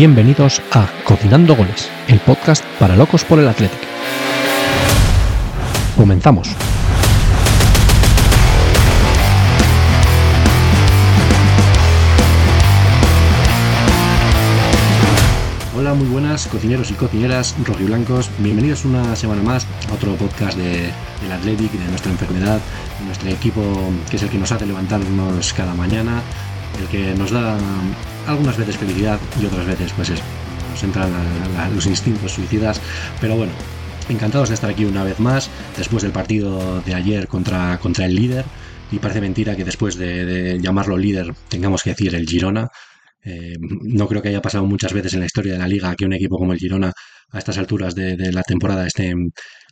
Bienvenidos a Cocinando Goles, el podcast para locos por el Athletic. Comenzamos. Hola, muy buenas cocineros y cocineras rojiblancos. Bienvenidos una semana más a otro podcast de, del Athletic, de nuestra enfermedad, de nuestro equipo que es el que nos hace levantarnos cada mañana, el que nos da algunas veces felicidad y otras veces pues es, nos entran los instintos suicidas. Pero bueno, encantados de estar aquí una vez más, después del partido de ayer contra, contra el líder. Y parece mentira que después de, de llamarlo líder tengamos que decir el Girona. Eh, no creo que haya pasado muchas veces en la historia de la liga que un equipo como el Girona a estas alturas de, la temporada esté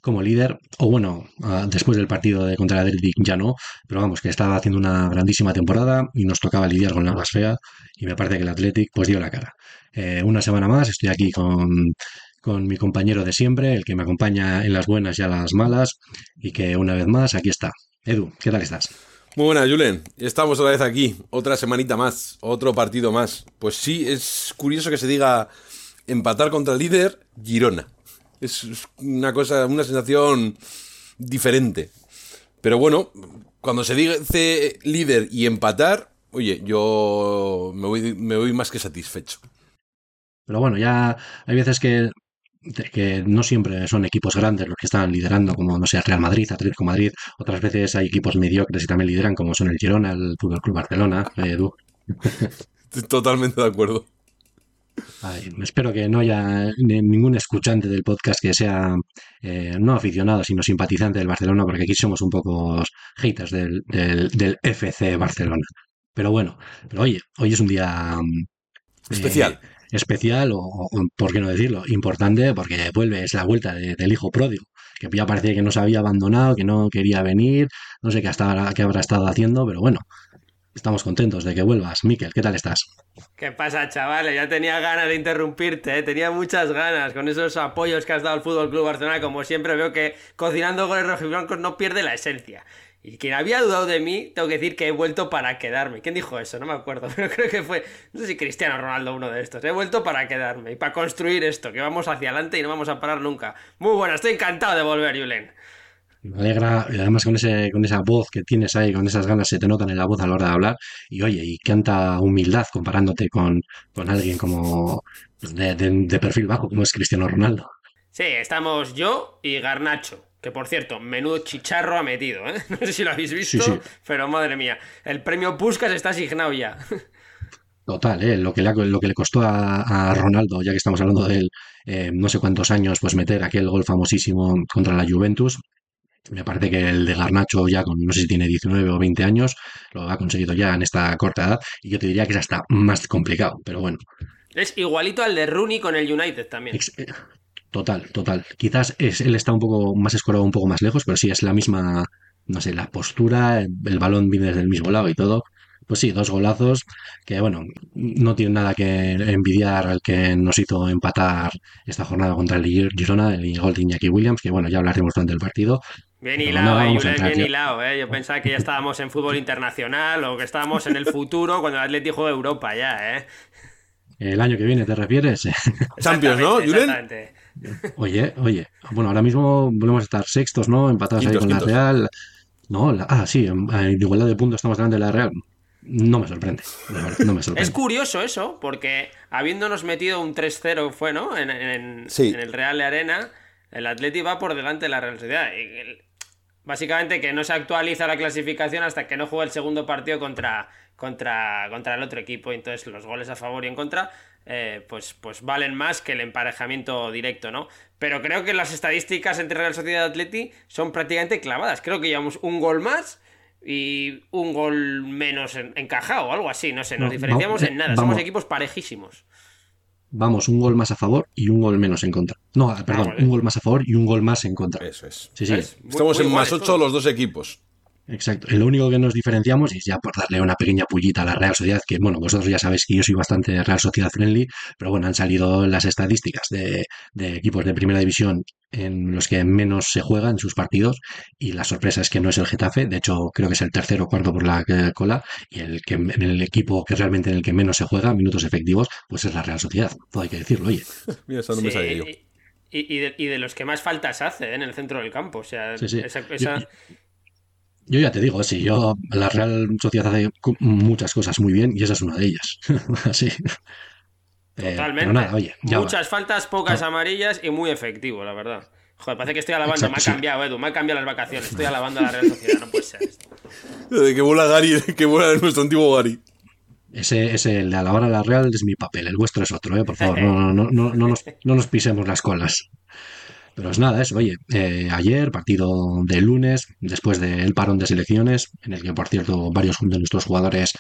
como líder. O bueno, después del partido de contra el Athletic ya no, pero vamos, que estaba haciendo una grandísima temporada y nos tocaba lidiar con la más fea y me parece que el Athletic pues dio la cara. Eh, una semana más estoy aquí con, con mi compañero de siempre, el que me acompaña en las buenas y a las malas y que una vez más aquí está. Edu, ¿qué tal estás? Muy buenas, Julen. Estamos otra vez aquí, otra semanita más, otro partido más. Pues sí, es curioso que se diga empatar contra el líder Girona. Es una cosa, una sensación diferente. Pero bueno, cuando se dice líder y empatar, oye, yo me voy, me voy más que satisfecho. Pero bueno, ya hay veces que, que no siempre son equipos grandes los que están liderando, como no sé, Real Madrid, Atlético Madrid. Otras veces hay equipos mediocres y también lideran, como son el Girona, el Fútbol Club Barcelona. Eh, Edu. Estoy totalmente de acuerdo. Ay, espero que no haya ni- ningún escuchante del podcast que sea eh, no aficionado, sino simpatizante del Barcelona, porque aquí somos un poco haters del, del, del FC Barcelona. Pero bueno, pero oye, hoy es un día mm, eh, Especial. especial, o, o, por qué no decirlo, importante, porque vuelve, es la vuelta de- del hijo pródigo, que ya parecía que nos había abandonado, que no quería venir, no sé qué, hasta, qué habrá estado haciendo, pero bueno, estamos contentos de que vuelvas. Miquel, ¿qué tal estás? ¿Qué pasa, chavales? Ya tenía ganas de interrumpirte, ¿eh? tenía muchas ganas con esos apoyos que has dado al Fútbol Club Barcelona. Como siempre, veo que cocinando goles rojiblancos no pierde la esencia. Y quien había dudado de mí, tengo que decir que he vuelto para quedarme. ¿Quién dijo eso? No me acuerdo, pero creo que fue, no sé si Cristiano Ronaldo, uno de estos. He vuelto para quedarme y para construir esto, que vamos hacia adelante y no vamos a parar nunca. Muy buena, estoy encantado de volver, Julen. Me alegra, además con ese, con esa voz que tienes ahí, con esas ganas se te notan en la voz a la hora de hablar. Y oye, y tanta humildad comparándote con, con alguien como de, de- de perfil bajo, como es Cristiano Ronaldo. Sí, estamos yo y Garnacho. Que por cierto, menudo chicharro ha metido, ¿eh? No sé si lo habéis visto, Sí, sí. pero madre mía. El premio Puskas está asignado ya. Total, ¿eh? Lo que le, lo que le costó a, a Ronaldo, ya que estamos hablando de él, eh, no sé cuántos años, pues meter aquel gol famosísimo contra la Juventus. Me parece que el de Garnacho ya con, no sé si tiene 19 o 20 años, lo ha conseguido ya en esta corta edad. Y yo te diría que es hasta más complicado, pero bueno. Es igualito al de Rooney con el United también. Ex- eh, Total, total. Quizás es, él está un poco más escorado, un poco más lejos, pero sí es la misma, no sé, la postura, el, el balón viene desde el mismo lado y todo. Pues sí, dos golazos que, bueno, no tienen nada que envidiar al que nos hizo empatar esta jornada contra el Gir- Girona, el gol de Iñaki Williams, que bueno, ya hablaremos durante el partido. Bien hilado, no eh, entrar, bien hilado, eh. Yo pensaba que ya estábamos en fútbol internacional o que estábamos en el futuro cuando el Atleti juega Europa ya, eh. El año que viene, ¿te refieres? Champions, ¿no, Julen? exactamente. Oye, oye, bueno, ahora mismo volvemos a estar sextos, ¿no? Empatados ahí Quintos, con la quintos. Real. No, la- ah, sí, en, igualdad de puntos estamos delante de la Real. No me sorprende, no me Es sorprende. curioso eso, porque habiéndonos metido un 3-0 fue, ¿no? En, en- Sí. en el Real de Arena, el Atleti va por delante de la Real Sociedad. Y el- Básicamente que no se actualiza la clasificación hasta que no juega el segundo partido contra, contra, contra el otro equipo. Entonces los goles a favor y en contra eh, pues, pues valen más que el emparejamiento directo, ¿no? Pero creo que las estadísticas entre Real Sociedad y Atleti son prácticamente clavadas. Creo que llevamos un gol más y un gol menos en- encajado o algo así. No sé, nos No, diferenciamos no, en nada. vamos. Somos equipos parejísimos. Vamos, un gol más a favor y un gol menos en contra. No, perdón, vale. un gol más a favor y un gol más en contra. Eso es. Sí, sí. Estamos muy en más iguales 8 todos. los dos equipos. Exacto. Lo único que nos diferenciamos, y ya por darle una pequeña pullita a la Real Sociedad, que bueno, vosotros ya sabéis que yo soy bastante Real Sociedad friendly, pero bueno, han salido las estadísticas de, de equipos de primera división en los que menos se juega en sus partidos, y la sorpresa es que no es el Getafe, de hecho creo que es el tercero o cuarto por la eh, cola, y el que en el equipo que realmente en el que menos se juega, minutos efectivos, pues es la Real Sociedad. Todo hay que decirlo, oye. Mira, eso no me sabía yo. Y, y de, y de los que más faltas hace ¿eh? en el centro del campo. O sea, Sí, sí. esa- esa- Yo- Yo ya te digo, sí, yo, la Real Sociedad hace muchas cosas muy bien y esa es una de ellas. Así. Eh, totalmente. pero nada, oye, ya va. Muchas faltas, pocas amarillas y muy efectivo, la verdad. Joder, parece que estoy alabando. Exacto, me ha sí. cambiado, Edu, me ha cambiado las vacaciones. Estoy alabando a la Real Sociedad, no puede ser esto. De que vuela Gary, que vuela nuestro antiguo Gary. Ese, ese, el de alabar a la Real es mi papel, el vuestro es otro, ¿eh? por favor, no, no, no, no, nos, no nos pisemos las colas. Pero es nada, eso, oye, eh, ayer, partido de lunes, después del parón de selecciones, en el que, por cierto, varios de nuestros jugadores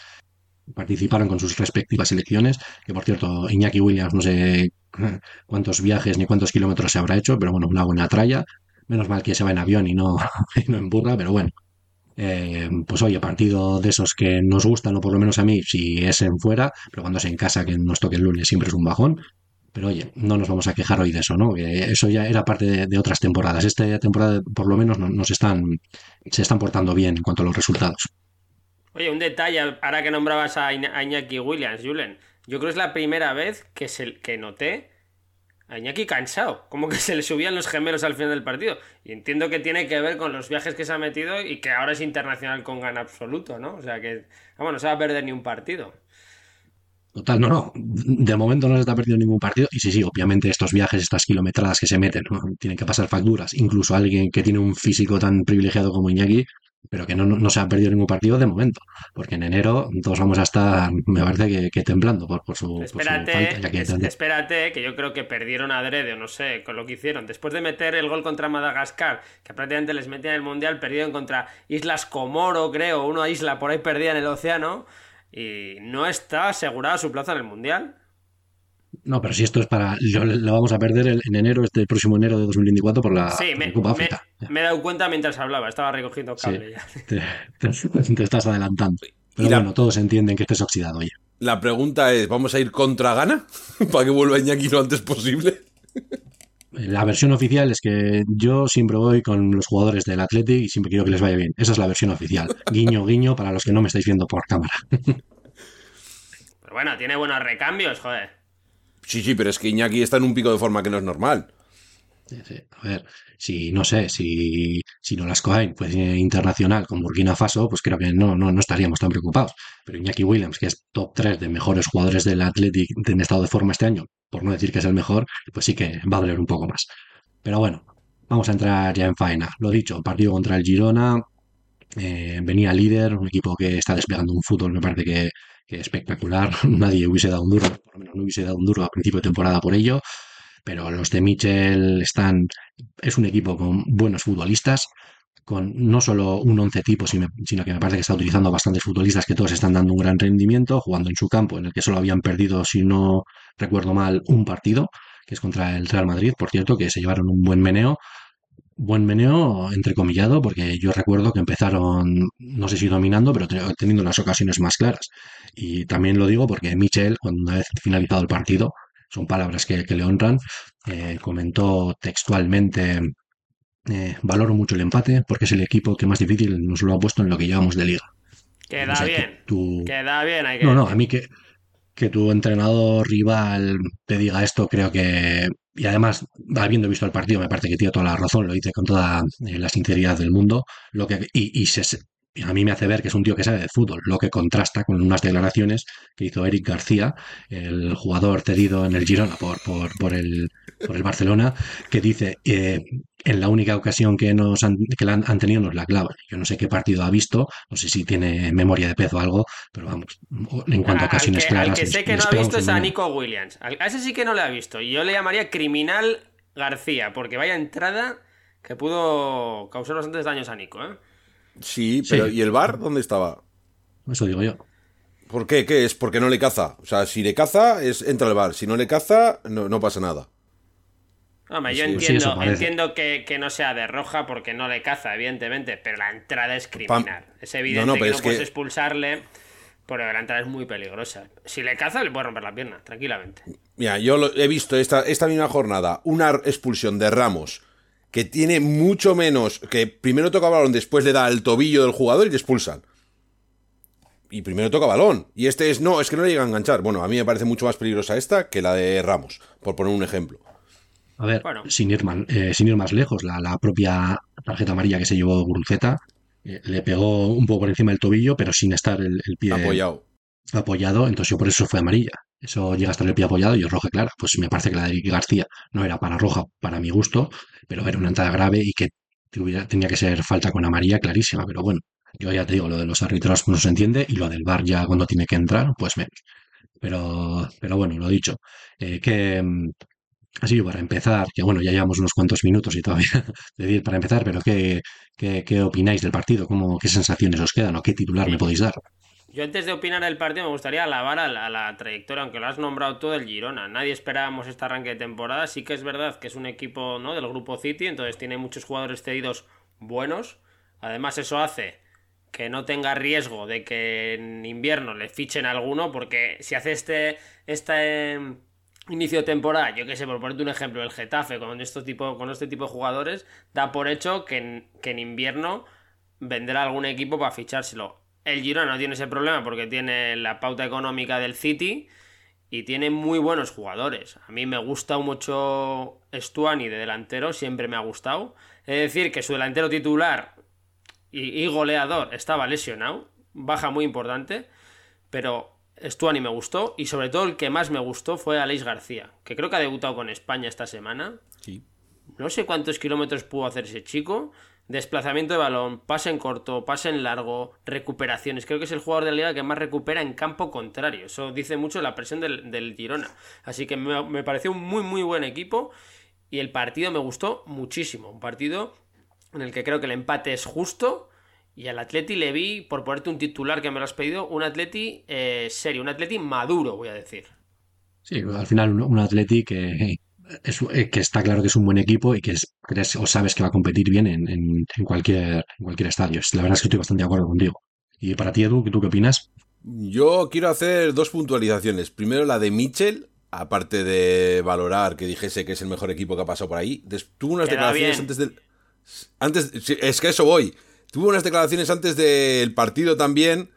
participaron con sus respectivas selecciones, que por cierto, Iñaki Williams no sé cuántos viajes ni cuántos kilómetros se habrá hecho, pero bueno, una buena tralla. Menos mal que se va en avión y no, no en burra, pero bueno. Eh, pues oye, partido de esos que nos gustan, o por lo menos a mí, si es en fuera, pero cuando es en casa, que nos toque el lunes, siempre es un bajón. Pero oye, no nos vamos a quejar hoy de eso, ¿no? Eso ya era parte de, otras temporadas. Esta temporada, por lo menos, no- nos están, se están portando bien en cuanto a los resultados. Oye, un detalle, ahora que nombrabas a, Iña- a Iñaki Williams, Julen. Yo creo que es la primera vez que, se, que noté a Iñaki cansado. Como que se le subían los gemelos al final del partido. Y entiendo que tiene que ver con los viajes que se ha metido y que ahora es internacional con gana absoluto, ¿no? O sea que, vamos, no se va a perder ni un partido. Total, no, no. De momento no se está perdiendo ningún partido. Y sí, sí, obviamente estos viajes, estas kilometradas que se meten, ¿no? tienen que pasar facturas. Incluso alguien que tiene un físico tan privilegiado como Iñaki, pero que no, no, no se ha perdido ningún partido de momento. Porque en enero todos vamos a estar, me parece que, que temblando por, por su, por su Espérate, falta. ya que es- espérate, que yo creo que perdieron adrede, o no sé, con lo que hicieron. Después de meter el gol contra Madagascar, que prácticamente les metían en el Mundial, perdieron contra Islas Comoro, creo, una isla por ahí perdida en el océano, y no está asegurada su plaza en el Mundial. No, pero si esto es para. Lo, lo vamos a perder el- en enero, este próximo enero de 2024 por la, sí, por me, la Copa me- África. me he dado cuenta mientras hablaba, estaba recogiendo Sí, cable ya. te, te- te estás adelantando. Pero la- bueno, todos entienden que estés oxidado, oye. La pregunta es, ¿vamos a ir contra Gana? Para que vuelva Iñaki lo antes posible. La versión oficial es que yo siempre voy con los jugadores del Athletic y siempre quiero que les vaya bien. Esa es la versión oficial. Guiño, guiño para los que no me estáis viendo por cámara. Pero bueno, tiene buenos recambios, joder. Sí, sí, pero es que Iñaki está en un pico de forma que no es normal. Sí, sí. A ver, si no sé, si, si no las fuese internacional con Burkina Faso, pues creo que no, no, no estaríamos tan preocupados. Pero Iñaki Williams, que es top 3 de mejores jugadores del Athletic en estado de forma este año, por no decir que es el mejor, pues sí que va a doler un poco más. Pero bueno, vamos a entrar ya en faena. Lo dicho, partido contra el Girona, eh, venía líder, un equipo que está desplegando un fútbol, me parece que, que espectacular. Nadie hubiese dado un duro, por lo menos no hubiese dado un duro a principio de temporada por ello. Pero los de Michel están. Es un equipo con buenos futbolistas, con no solo un once tipo, sino, que me parece que está utilizando bastantes futbolistas que todos están dando un gran rendimiento, jugando en su campo, en el que solo habían perdido, si no recuerdo mal, un partido, que es contra el Real Madrid, por cierto, que se llevaron un buen meneo buen meneo, entrecomillado, porque yo recuerdo que empezaron, no sé si dominando, pero te- teniendo las ocasiones más claras. Y también lo digo porque Michel, cuando una vez finalizado el partido, son palabras que, que le honran, eh, comentó textualmente, eh, valoro mucho el empate porque es el equipo que más difícil nos lo ha puesto en lo que llevamos de liga. Queda bien. tú- Queda bien, hay que no, no, a mí que, que tu entrenador rival te diga esto, creo que. Y además, habiendo visto el partido, me parece que tiene toda la razón, lo dice con toda eh, la sinceridad del mundo. Lo que, y, y se- a mí me hace ver que es un tío que sabe de fútbol, lo que contrasta con unas declaraciones que hizo Eric García, el jugador cedido en el Girona por, por, por, el, por el Barcelona, que dice: eh, en la única ocasión que nos han, que la han, tenido nos la clavan. Yo no sé qué partido ha visto, no sé si tiene memoria de pez o algo, pero vamos, en cuanto a Al ocasiones que, al claras. que les- sé que no ha visto es a. Nico Williams. Al- A ese sí que no le ha visto. Y yo le llamaría criminal García, porque vaya entrada que pudo causar bastantes daños a Nico, ¿eh? Sí, pero Sí. ¿y el bar dónde estaba? Eso digo yo. ¿Por qué? ¿Qué es? Porque no le caza. O sea, si le caza, es entra al bar. Si no le caza, no, no pasa nada. Hombre, yo Sí, entiendo, entiendo que, que no sea de roja porque no le caza, evidentemente, pero la entrada es criminal. Es evidente No, no, que no es puedes que- expulsarle, pero la entrada es muy peligrosa. Si le caza, le puede romper la pierna, tranquilamente. Mira, yo lo- he visto esta, esta misma jornada una expulsión de Ramos que tiene mucho menos. que primero toca balón, después le da al tobillo del jugador y le expulsan. Y primero toca balón. Y este es, no, es que no le llega a enganchar. Bueno, a mí me parece mucho más peligrosa esta que la de Ramos, por poner un ejemplo. A ver, Bueno. sin, ir más, eh, sin ir más lejos, la, la propia tarjeta amarilla que se llevó Guruceta eh, le pegó un poco por encima del tobillo, pero sin estar el, el pie Apoyado. apoyado, entonces yo por eso fue amarilla. Eso llega hasta el pie apoyado y es roja clara. Pues me parece que la de Eric García no era para roja, para mi gusto, pero era una entrada grave y que tenía que ser falta con amarilla clarísima. Pero bueno, yo ya te digo, lo de los árbitros no se entiende y lo del VAR ya cuando tiene que entrar, pues menos. Pero, pero bueno, lo dicho. Eh, que mm, así para empezar, que bueno, ya llevamos unos cuantos minutos y todavía de decir para empezar, pero ¿qué, qué, qué opináis del partido? ¿Cómo, ¿Qué sensaciones os quedan o qué titular me podéis dar? Yo antes de opinar del partido me gustaría alabar a la, a la trayectoria, aunque lo has nombrado todo el Girona. Nadie esperábamos este arranque de temporada. Sí que es verdad que es un equipo ¿no? del grupo City, entonces tiene muchos jugadores cedidos buenos. Además eso hace que no tenga riesgo de que en invierno le fichen alguno, porque si hace este, este inicio de temporada, yo que sé, por ponerte un ejemplo, el Getafe con, estos tipo, con este tipo de jugadores, da por hecho que que en invierno vendrá algún equipo para fichárselo. El Girona no tiene ese problema porque tiene la pauta económica del City y tiene muy buenos jugadores. A mí me gusta mucho Stuani de delantero, siempre me ha gustado. Es decir, que su delantero titular y, y goleador estaba lesionado, baja muy importante, pero Stuani me gustó y sobre todo el que más me gustó fue Aleix García, que creo que ha debutado con España esta semana. Sí. No sé cuántos kilómetros pudo hacer ese chico. Desplazamiento de balón, pase en corto, pase en largo, recuperaciones. Creo que es el jugador de la liga que más recupera en campo contrario. Eso dice mucho la presión del, del Girona. Así que me, me pareció un muy, muy buen equipo. Y el partido me gustó muchísimo. Un partido en el que creo que el empate es justo. Y al Atleti le vi, por ponerte un titular que me lo has pedido, un Atleti eh, serio, un Atleti maduro, voy a decir. Sí, al final un, un Atleti que, es, eh, que está claro que es un buen equipo y que es- crees o sabes que va a competir bien en, en- en cualquier, en cualquier estadio. La verdad es que estoy bastante de acuerdo contigo. Y para ti, Edu, ¿tú qué opinas? Yo quiero hacer dos puntualizaciones. Primero la de Mitchell, aparte de valorar que dijese que es el mejor equipo que ha pasado por ahí. Tuvo unas Queda declaraciones bien. antes del. Antes, sí, es que eso voy. Tuvo unas declaraciones antes del partido también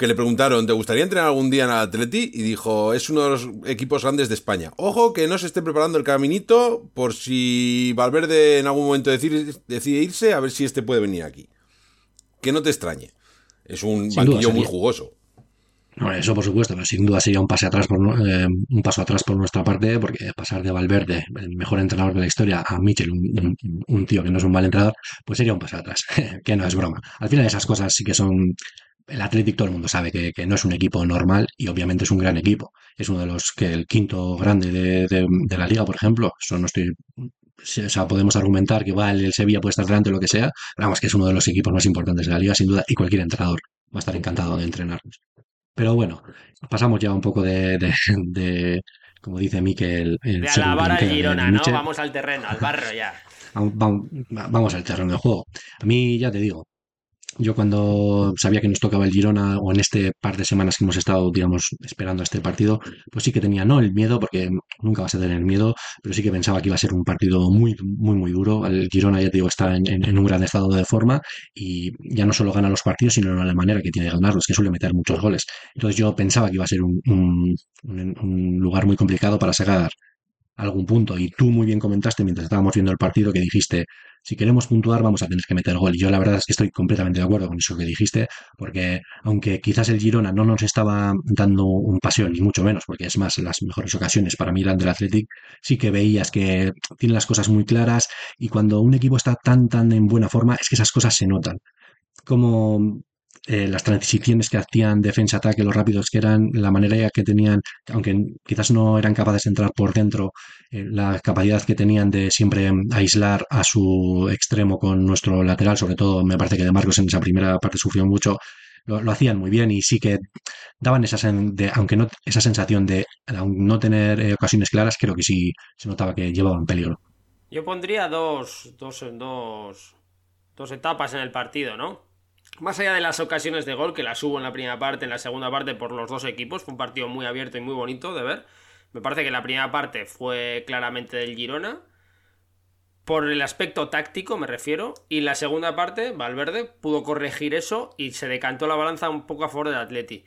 que le preguntaron, ¿te gustaría entrenar algún día en el Atleti? Y dijo, es uno de los equipos grandes de España. Ojo que no se esté preparando el caminito por si Valverde en algún momento decide, decide irse, a ver si este puede venir aquí. Que no te extrañe. Es un Sin duda banquillo muy jugoso. No, eso por supuesto, pero sin duda sería un pase atrás por, nu- eh, un paso atrás por nuestra parte, porque pasar de Valverde, el mejor entrenador de la historia, a Mitchell, un, un- un tío que no es un mal entrenador, pues sería un paso atrás, que no es broma. Al final esas cosas sí que son... El Athletic todo el mundo sabe que, que no es un equipo normal y obviamente es un gran equipo. Es uno de los que el quinto grande de, de- de la liga, por ejemplo. Eso no estoy... O sea, podemos argumentar que igual el Sevilla puede estar delante o lo que sea, pero vamos, que es uno de los equipos más importantes de la liga, sin duda, y cualquier entrenador va a estar encantado de entrenarnos. Pero bueno, pasamos ya un poco de, de, como dice Miquel, el De alabar de Girona, ¿no? Vamos al terreno, al barrio ya. Vamos, vamos- vamos al terreno de juego. A mí, ya te digo, yo cuando sabía que nos tocaba el Girona o en este par de semanas que hemos estado, digamos, esperando este partido, pues sí que tenía, no el miedo, porque nunca vas a tener miedo, pero sí que pensaba que iba a ser un partido muy, muy, muy duro. El Girona, ya te digo, está en, un gran estado de forma y ya no solo gana los partidos, sino la manera que tiene de ganarlos, que suele meter muchos goles. Entonces yo pensaba que iba a ser un- un lugar muy complicado para sacar algún punto. Y tú muy bien comentaste mientras estábamos viendo el partido que dijiste, si queremos puntuar vamos a tener que meter gol. Y yo la verdad es que estoy completamente de acuerdo con eso que dijiste, porque aunque quizás el Girona no nos estaba dando un paseo, ni mucho menos, porque es más, las mejores ocasiones para mí eran del Athletic, sí que veías que tiene las cosas muy claras y cuando un equipo está tan, tan en buena forma, es que esas cosas se notan. Como eh, las transiciones que hacían defensa-ataque, los rápidos que eran, la manera que tenían, aunque quizás no eran capaces de entrar por dentro, eh, la capacidad que tenían de siempre mm, aislar a su extremo con nuestro lateral, sobre todo me parece que de Marcos en esa primera parte sufrió mucho, lo, hacían muy bien y sí que daban esa, sen- aunque no, esa sensación de no tener eh, ocasiones claras, creo que sí se notaba que llevaban peligro. Yo pondría dos, dos, dos, dos etapas en el partido, ¿no? Más allá de las ocasiones de gol, que las hubo en la primera parte, en la segunda parte por los dos equipos, fue un partido muy abierto y muy bonito de ver. Me parece que la primera parte fue claramente del Girona, por el aspecto táctico me refiero, y la segunda parte, Valverde pudo corregir eso y se decantó la balanza un poco a favor del Atleti.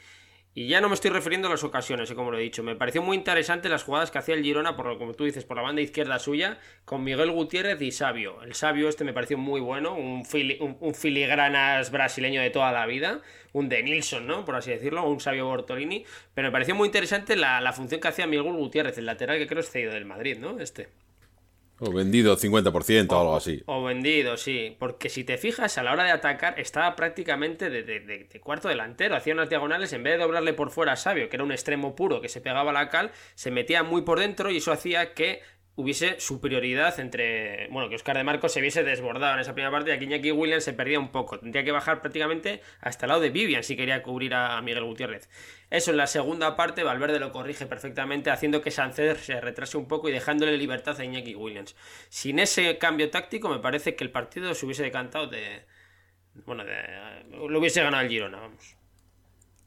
Y ya no me estoy refiriendo a las ocasiones, eh, como lo he dicho. Me pareció muy interesante las jugadas que hacía el Girona, por, como tú dices, por la banda izquierda suya, con Miguel Gutiérrez y Sabio. El Sabio este me pareció muy bueno, un, un, filigranas brasileño de toda la vida, un de Nilsson, ¿no? Por así decirlo, un Sabio Bortolini. Pero me pareció muy interesante la, la función que hacía Miguel Gutiérrez, el lateral que creo es cedido del Madrid, ¿no? Este. O vendido 50% o, algo así. O vendido, sí. Porque si te fijas, a la hora de atacar, estaba prácticamente de, cuarto delantero. Hacía unas diagonales, en vez de doblarle por fuera a Sabio, que era un extremo puro que se pegaba a la cal, se metía muy por dentro y eso hacía que hubiese superioridad entre. Bueno, que Oscar de Marcos se hubiese desbordado en esa primera parte y aquí Iñaki Williams se perdía un poco. Tendría que bajar prácticamente hasta el lado de Vivian si quería cubrir a Miguel Gutiérrez. Eso en la segunda parte, Valverde lo corrige perfectamente, haciendo que Sánchez se retrase un poco y dejándole libertad a Iñaki Williams. Sin ese cambio táctico, me parece que el partido se hubiese decantado de. Bueno, lo hubiese ganado el Girona, vamos.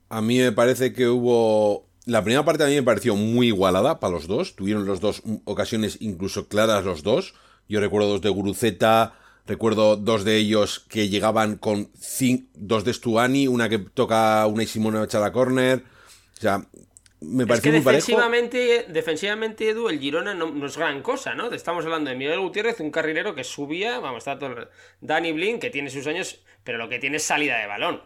A mí me parece que hubo la primera parte a mí me pareció muy igualada para los dos. Tuvieron los dos ocasiones incluso claras los dos. Yo recuerdo dos de Guruceta, recuerdo dos de ellos que llegaban con dos de Stuani, una que toca una y Simona echa la corner. O sea, me pareció muy defensivamente, defensivamente, Edu, el Girona no, es gran cosa, ¿no? Estamos hablando de Miguel Gutiérrez, un carrilero que subía, vamos, está todo... Dani Blin, que tiene sus años, pero lo que tiene es salida de balón.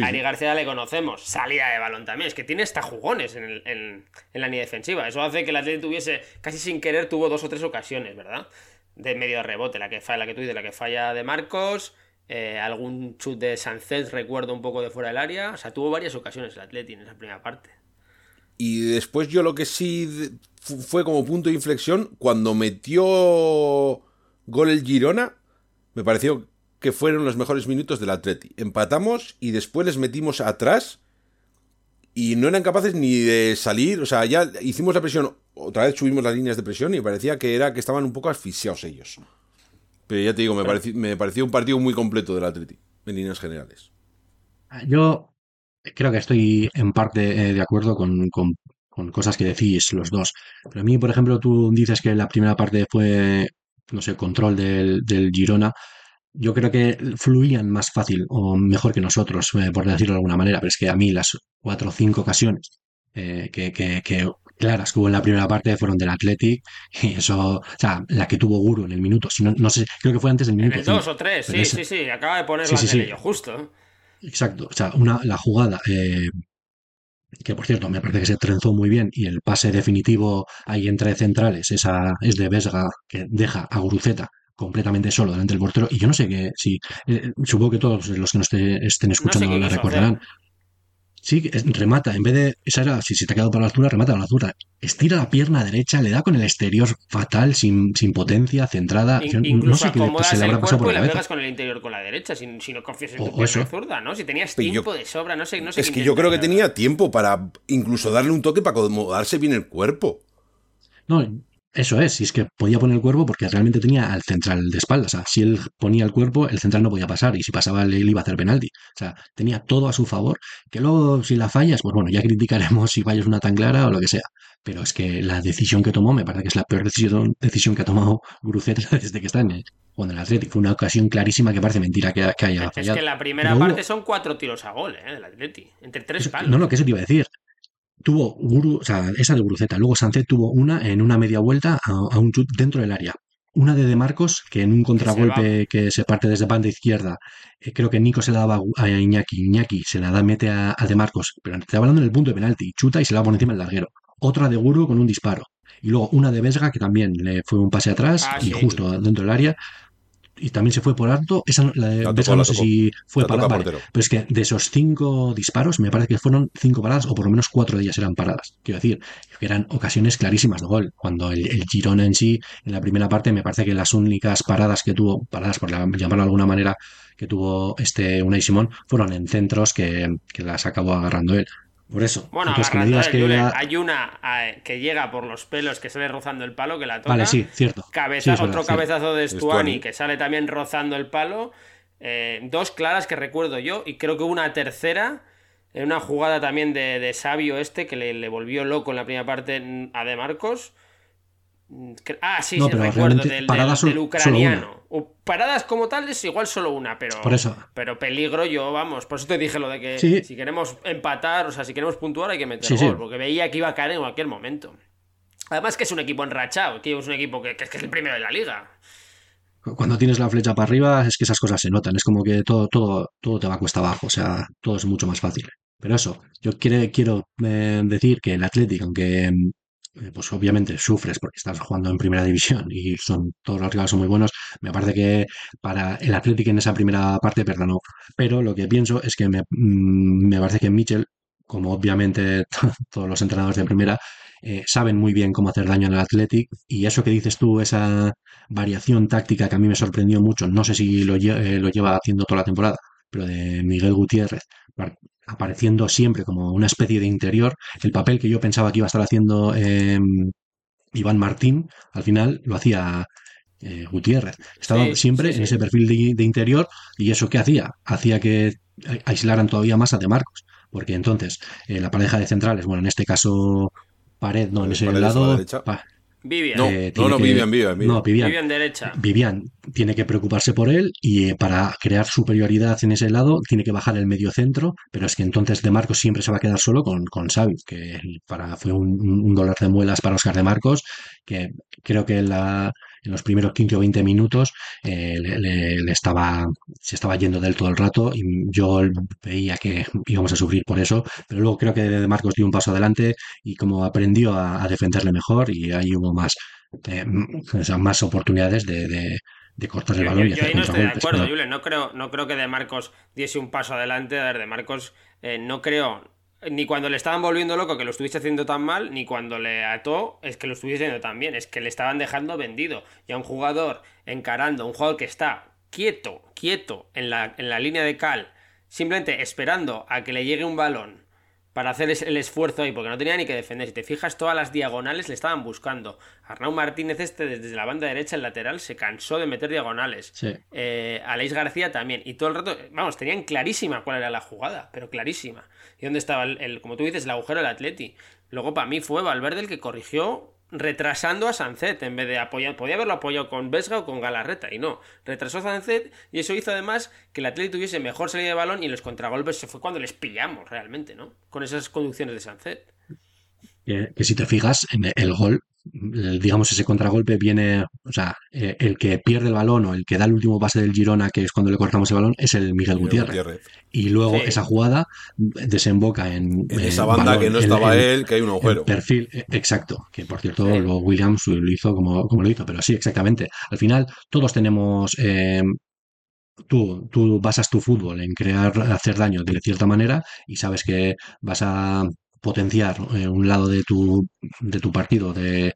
A Ari García le conocemos, salida de balón también. Es que tiene hasta jugones en, la línea defensiva. Eso hace que el Atlético tuviese, casi sin querer, tuvo dos o tres ocasiones, ¿verdad? De medio rebote, la que falla, la que tú dices, la que falla de Marcos, eh, algún chut de Sánchez, recuerdo un poco de fuera del área. O sea, tuvo varias ocasiones el Atlético en esa primera parte. Y después yo lo que sí fue como punto de inflexión, cuando metió gol el Girona, me pareció que fueron los mejores minutos del Atleti. Empatamos y después les metimos atrás y no eran capaces ni de salir. O sea, ya hicimos la presión, otra vez subimos las líneas de presión y parecía que era que estaban un poco asfixiados ellos. Pero ya te digo, me, pareció, me pareció un partido muy completo del Atleti, en líneas generales. Yo creo que estoy en parte eh, de acuerdo con, con, cosas que decís los dos. Pero a mí, por ejemplo, tú dices que la primera parte fue, no sé, control del, del Girona yo creo que fluían más fácil o mejor que nosotros, eh, por decirlo de alguna manera, pero es que a mí las cuatro o cinco ocasiones eh, que, que, que, claras que hubo en la primera parte fueron del Athletic y eso, o sea, la que tuvo Guru en el minuto, si no, no sé, creo que fue antes del minuto. En el dos o tres, sí, sí, sí, acaba de poner sí, justo. Exacto, o sea, una, la jugada, eh, que por cierto me parece que se trenzó muy bien y el pase definitivo ahí entre centrales, esa es de Vesga que deja a Guruceta completamente solo delante del portero. Y yo no sé que si. Eh, supongo que todos los que nos estén escuchando la recordarán. Sí, remata, en vez de. Esa era, si se te ha quedado para la altura, remata a la altura. Estira la pierna derecha, le da con el exterior fatal, sin, sin potencia, centrada. no sé qué se le habrá pasado por la y la pegas con el interior con la derecha, si, si no confías en tu pierna zurda, ¿no? Si tenías tiempo de sobra, no sé. No sé es que yo creo que tenía tiempo para incluso darle un toque para acomodarse bien el cuerpo. No, eso es, si es que podía poner el cuerpo porque realmente tenía al central de espaldas. O sea, si él ponía el cuerpo, el central no podía pasar y si pasaba él iba a hacer penalti. O sea, tenía todo a su favor. Que luego, si la fallas, pues bueno, ya criticaremos si fallas una tan clara o lo que sea. Pero es que la decisión que tomó me parece que es la peor decisión, decisión que ha tomado Gruceta desde que está en el, cuando el Atlético. Fue una ocasión clarísima que parece mentira que, que haya fallado. Es que la primera parte son cuatro tiros a gol, ¿eh? Del Atlético. Entre tres palos. No, no, que eso te iba a decir tuvo Guru, o sea, esa de Guruceta. Luego Sánchez tuvo una en una media vuelta a, un chut dentro del área. Una de De Marcos, que en un contragolpe que se parte desde banda izquierda, eh, creo que Nico se la daba a Iñaki, Iñaki se la da, mete a, De Marcos, pero está hablando en el punto de penalti, chuta y se la va por encima del larguero. Otra de Guru con un disparo. Y luego una de Vesga, que también le fue un pase atrás ah, y justo dentro del área y también se fue por alto. Esa, la de, no sé si fue parada. pero es que de esos cinco disparos, me parece que fueron cinco paradas, o por lo menos cuatro de ellas eran paradas. Quiero decir, que eran ocasiones clarísimas de gol. Cuando el, el Girona en sí, en la primera parte, me parece que las únicas paradas que tuvo, paradas por llamarlo de alguna manera, que tuvo este Unai Simón, fueron en centros que, que las acabó agarrando él. Por eso. Bueno, Entonces, que me agarrando, digas que la- hay una que llega por los pelos que sale rozando el palo que la toca. Vale, sí, cierto. Cabeza, Sí, es verdad, otro cabezazo de Stuani. Stuani que sale también rozando el palo. Eh, dos claras que recuerdo yo. Y creo que una tercera. En una jugada también de, de Sabio este que le, le volvió loco en la primera parte mm, a De Marcos. Mm, Ah, sí, No, sí, recuerdo. Del, paradas del ucraniano. O paradas como tal es igual solo una, pero. Por eso. Pero peligro yo, vamos. Por eso te dije lo de que Sí. si queremos empatar, o sea, si queremos puntuar hay que meter Sí, gol. Porque veía que iba a caer en cualquier momento. Además que es un equipo enrachado, que es un equipo que, que es el primero de la liga. Cuando tienes la flecha para arriba, es que esas cosas se notan. Es como que todo, todo, todo te va cuesta abajo. O sea, todo es mucho más fácil. Pero eso, yo quiero, quiero eh, decir que el Athletic, aunque eh, pues obviamente sufres porque estás jugando en primera división y son todos los rivales son muy buenos, me parece que para el Athletic en esa primera parte perdonó. Pero lo que pienso es que me, mm, me parece que Mitchell, como obviamente todos los entrenadores de primera, eh, saben muy bien cómo hacer daño en el Athletic y eso que dices tú, esa variación táctica que a mí me sorprendió mucho, no sé si lo, eh, lo lleva haciendo toda la temporada, pero de Miguel Gutiérrez, apareciendo siempre como una especie de interior, el papel que yo pensaba que iba a estar haciendo eh, Iván Martín, al final lo hacía eh, Gutiérrez. Estaba Sí, siempre sí, sí. en ese perfil de, de interior y eso qué hacía? Hacía que aislaran todavía más a De Marcos, porque entonces eh, la pareja de centrales, bueno, en este caso Pared, no, en ese a la lado... pa- Vivian. No, eh, no, tiene no, que- Vivian, Vivian, Vivian. No, Vivian. Vivian derecha. Vivian tiene que preocuparse por él y eh, para crear superioridad en ese lado tiene que bajar el medio centro, pero es que entonces De Marcos siempre se va a quedar solo con, con Xavi, que para, fue un, un dolor de muelas para Oscar De Marcos, que creo que la- en los primeros 15 o 20 minutos eh, le, le- le estaba, se estaba yendo de él todo el rato y yo veía que íbamos a sufrir por eso, pero luego creo que De Marcos dio un paso adelante y como aprendió a, a defenderle mejor y ahí hubo más, eh, m- o sea, más oportunidades de, de- de cortar el Yo, balón y yo- yo hacer ahí no estoy de acuerdo, Julen. No creo, no creo que De Marcos diese un paso adelante. A ver, De Marcos, eh, no creo. Ni cuando le estaban volviendo loco que lo estuviese haciendo tan mal, ni cuando le ató es que lo estuviese haciendo tan bien. Es que le estaban dejando vendido. Y a un jugador encarando, un jugador que está quieto, quieto en la, en la línea de cal, simplemente esperando a que le llegue un balón para hacer el esfuerzo ahí, porque no tenía ni que defender. Si te fijas, todas las diagonales le estaban buscando. Arnau Martínez, este desde la banda derecha, el lateral, se cansó de meter diagonales. Sí. Eh, Aleix García también. Y todo el rato, vamos, tenían clarísima cuál era la jugada, pero clarísima. Y dónde estaba, el, el- como tú dices, el agujero del Atleti. Luego, para mí, fue Valverde el que corrigió retrasando a Sancet en vez de apoyar. Podía haberlo apoyado con Vesga o con Galarreta, y no. Retrasó a Sancet y eso hizo además que el Atleti tuviese mejor salida de balón y los contragolpes se fue cuando les pillamos realmente, ¿no? Con esas conducciones de Sancet. que, si te fijas en el gol, digamos ese contragolpe viene, o sea, eh, el que pierde el balón o el que da el último pase del Girona, que es cuando le cortamos el balón, es el Miguel Miguel Gutiérrez. Gutiérrez. Y luego Sí. esa jugada desemboca en, En eh, esa banda balón que no estaba en- él, que hay un agujero. perfil, eh, exacto, que por cierto Sí. luego Williams lo hizo como, como lo hizo, pero sí, exactamente. Al final todos tenemos, eh, tú, tú basas tu fútbol en crear, hacer daño de cierta manera y sabes que vas a potenciar eh, un lado de tu, de tu partido, de,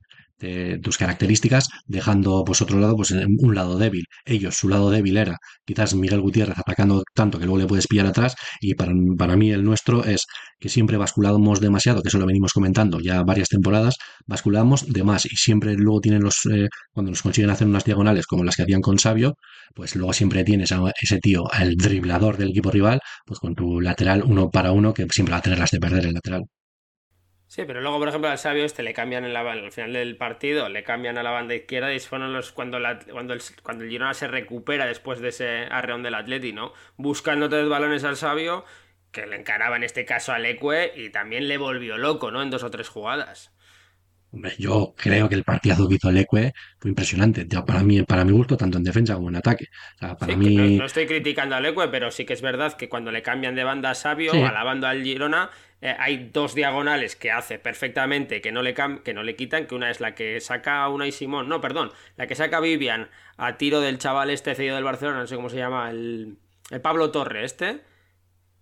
tus características, dejando pues otro lado, pues un lado débil. Ellos, su lado débil era quizás Miguel Gutiérrez atacando tanto que luego le puedes pillar atrás y para, para mí el nuestro es que siempre basculamos demasiado, que eso lo venimos comentando ya varias temporadas, basculamos de más y siempre luego tienen los, eh, cuando nos consiguen hacer unas diagonales como las que hacían con Sabio, pues luego siempre tienes a ese tío, el driblador del equipo rival, pues con tu lateral uno para uno, que siempre va a tener las de perder el lateral. Sí, pero luego, por ejemplo, al Sabio este le cambian en la, al final del partido, le cambian a la banda izquierda y fueron los cuando, la- cuando, el, cuando el Girona se recupera después de ese arreón del Atleti, ¿no? Buscando tres balones al Sabio, que le encaraba en este caso al Ecue y también le volvió loco, ¿no? En dos o tres jugadas. Hombre, yo creo que el partidazo que hizo Leque fue impresionante, para mí, para mi gusto, tanto en defensa como en ataque. O sea, para Sí, mí, no, no estoy criticando al Ecue, pero sí que es verdad que cuando le cambian de banda a Sabio, Sí. alabando al Girona, eh, hay dos diagonales que hace perfectamente que no, le que no le quitan, que una es la que saca a una y Simón, no, perdón, la que saca Vivian a tiro del chaval este cedido del Barcelona, no sé cómo se llama, el, el Pablo Torre este,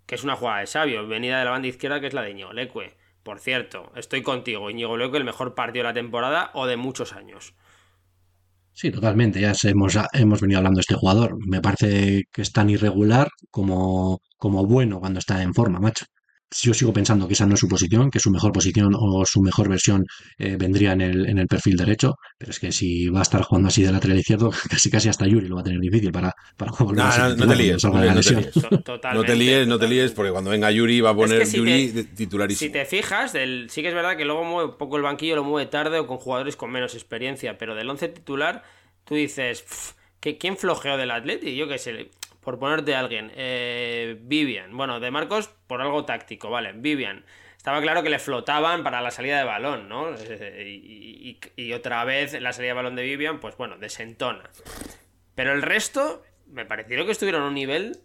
que es una jugada de Sabio, venida de la banda izquierda que es la de Íñigo Leque. Por cierto, estoy contigo, Íñigo Leque, el mejor partido de la temporada o de muchos años. sí, totalmente, ya hemos, hemos venido hablando de este jugador. Me parece que es tan irregular como, como bueno cuando está en forma, macho. Yo sigo pensando que esa no es su posición, que su mejor posición o su mejor versión eh, vendría en el, en el perfil derecho, pero es que si va a estar jugando así de lateral izquierdo, casi casi hasta Yuri lo va a tener difícil para, para volver no, a no, te líes, no, te líes, no te líes, porque cuando venga Yuri va a poner Yuri titularísimo. Si te fijas, del, sí que es verdad que luego mueve un poco el banquillo, lo mueve tarde o con jugadores con menos experiencia, pero del 11 titular tú dices, ¿quién flojeó del Atleti? Yo qué sé, por ponerte a alguien. Eh, Vivian. Bueno, de Marcos por algo táctico, vale. Vivian. Estaba claro que le flotaban para la salida de balón, ¿no? Eh, y, otra vez la salida de balón de Vivian, pues bueno, desentona. Pero el resto, me pareció que estuvieron a un nivel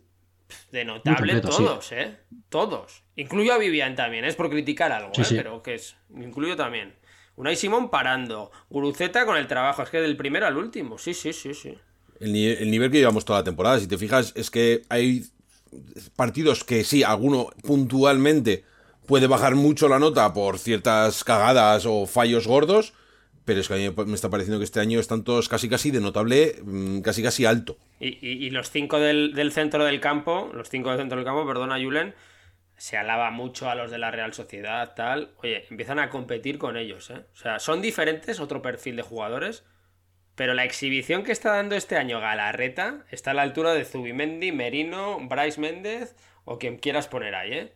de notable todos, ¿eh? Todos. Incluyo a Vivian también, es por criticar algo, ¿eh? Pero que es. Incluyo también. Unai Simón parando. Guruceta con el trabajo. Es que del primero al último. Sí, sí, sí, sí el, nivel que llevamos toda la temporada. Si te fijas, es que hay partidos que sí, alguno puntualmente puede bajar mucho la nota por ciertas cagadas o fallos gordos, pero es que a mí me está pareciendo que este año están todos casi casi de notable, mm, casi casi alto. Y, los cinco del, centro del campo, los cinco del centro del campo, perdona Julen, se alaba mucho a los de la Real Sociedad, tal. Oye, empiezan a competir con ellos, ¿eh? O sea, son diferentes, otro perfil de jugadores, pero la exhibición que está dando este año Galarreta está a la altura de Zubimendi, Merino, Bryce Méndez o quien quieras poner ahí, ¿eh?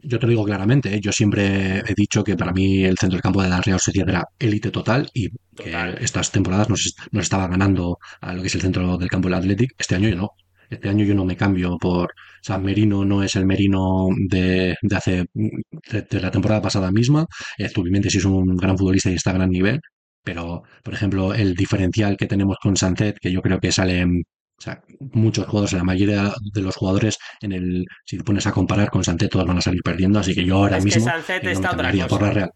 Yo te lo digo claramente, ¿eh? yo siempre he dicho que para mí el centro del campo de la Real Sociedad era élite total y que estas temporadas nos, estaba ganando a lo que es el centro del campo del Athletic. Este año yo no. Este año yo no me cambio por. O sea, Merino no es el Merino de, hace. De, la temporada pasada misma. Eh, Zubimendi sí es un gran futbolista y está a gran nivel pero por ejemplo el diferencial que tenemos con Santet, que yo creo que sale o sea, muchos jugadores, la mayoría de los jugadores, en el si te pones a comparar con Santet, todos van a salir perdiendo, así que yo ahora mismo que está otra por la Real.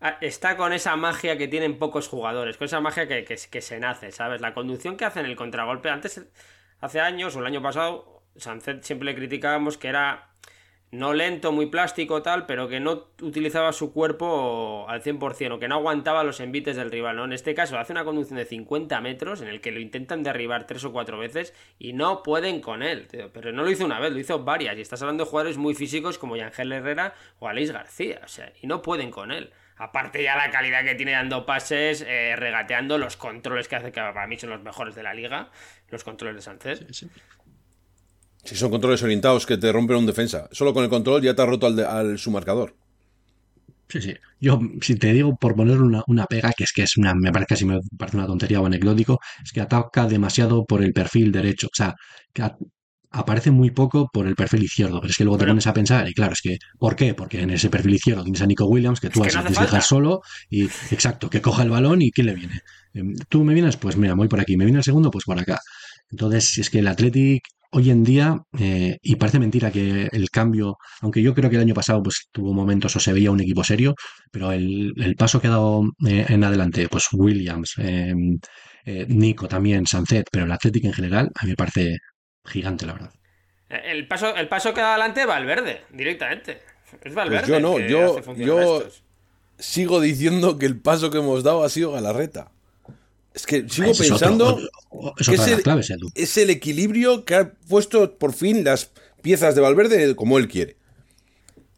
Ah, está con esa magia que tienen pocos jugadores, con esa magia que, que, se nace, ¿sabes? La conducción que hace en el contragolpe. Antes, hace años o el año pasado, Sanzet siempre le criticábamos que era no lento, muy plástico, tal, pero que no utilizaba su cuerpo al 100% o que no aguantaba los envites del rival, ¿no? En este caso hace una conducción de 50 metros en el que lo intentan derribar tres o cuatro veces y no pueden con él, pero no lo hizo una vez, lo hizo varias y estás hablando de jugadores muy físicos como Yangel Herrera o Aleix García, o sea, y no pueden con él. Aparte ya la calidad que tiene dando pases, eh, regateando los controles que hace, que para mí son los mejores de la liga, los controles de Sánchez. Si son controles orientados que te rompen un defensa. Solo con el control ya te ha roto al, su marcador. Sí, sí. Yo, si te digo por poner una, pega, que es que es una, me parece casi me parece una tontería o anecdótico, es que ataca demasiado por el perfil derecho. O sea, que aparece muy poco por el perfil izquierdo. Pero es que luego te pones a pensar, y claro, es que, ¿por qué? Porque en ese perfil izquierdo tienes a Nico Williams, que tú vas a dejar solo, y exacto, que coja el balón y ¿quién le viene? Em, tú me vienes, pues mira, voy por aquí, me viene el segundo, pues por acá. Entonces, es que el Athletic hoy en día, eh, y parece mentira que el cambio, aunque yo creo que el año pasado pues tuvo momentos o se veía un equipo serio, pero el, paso que ha dado eh, en adelante, pues Williams, em, eh, Nico también, Sancet, pero el Athletic en general, a mí me parece gigante, la verdad. El paso, el paso que da adelante va verde directamente. Es Valverde. Pues yo no, yo, yo sigo diciendo que el paso que hemos dado ha sido Galarreta. Es que sigo pensando que es el, equilibrio que ha puesto por fin las piezas de Valverde como él quiere.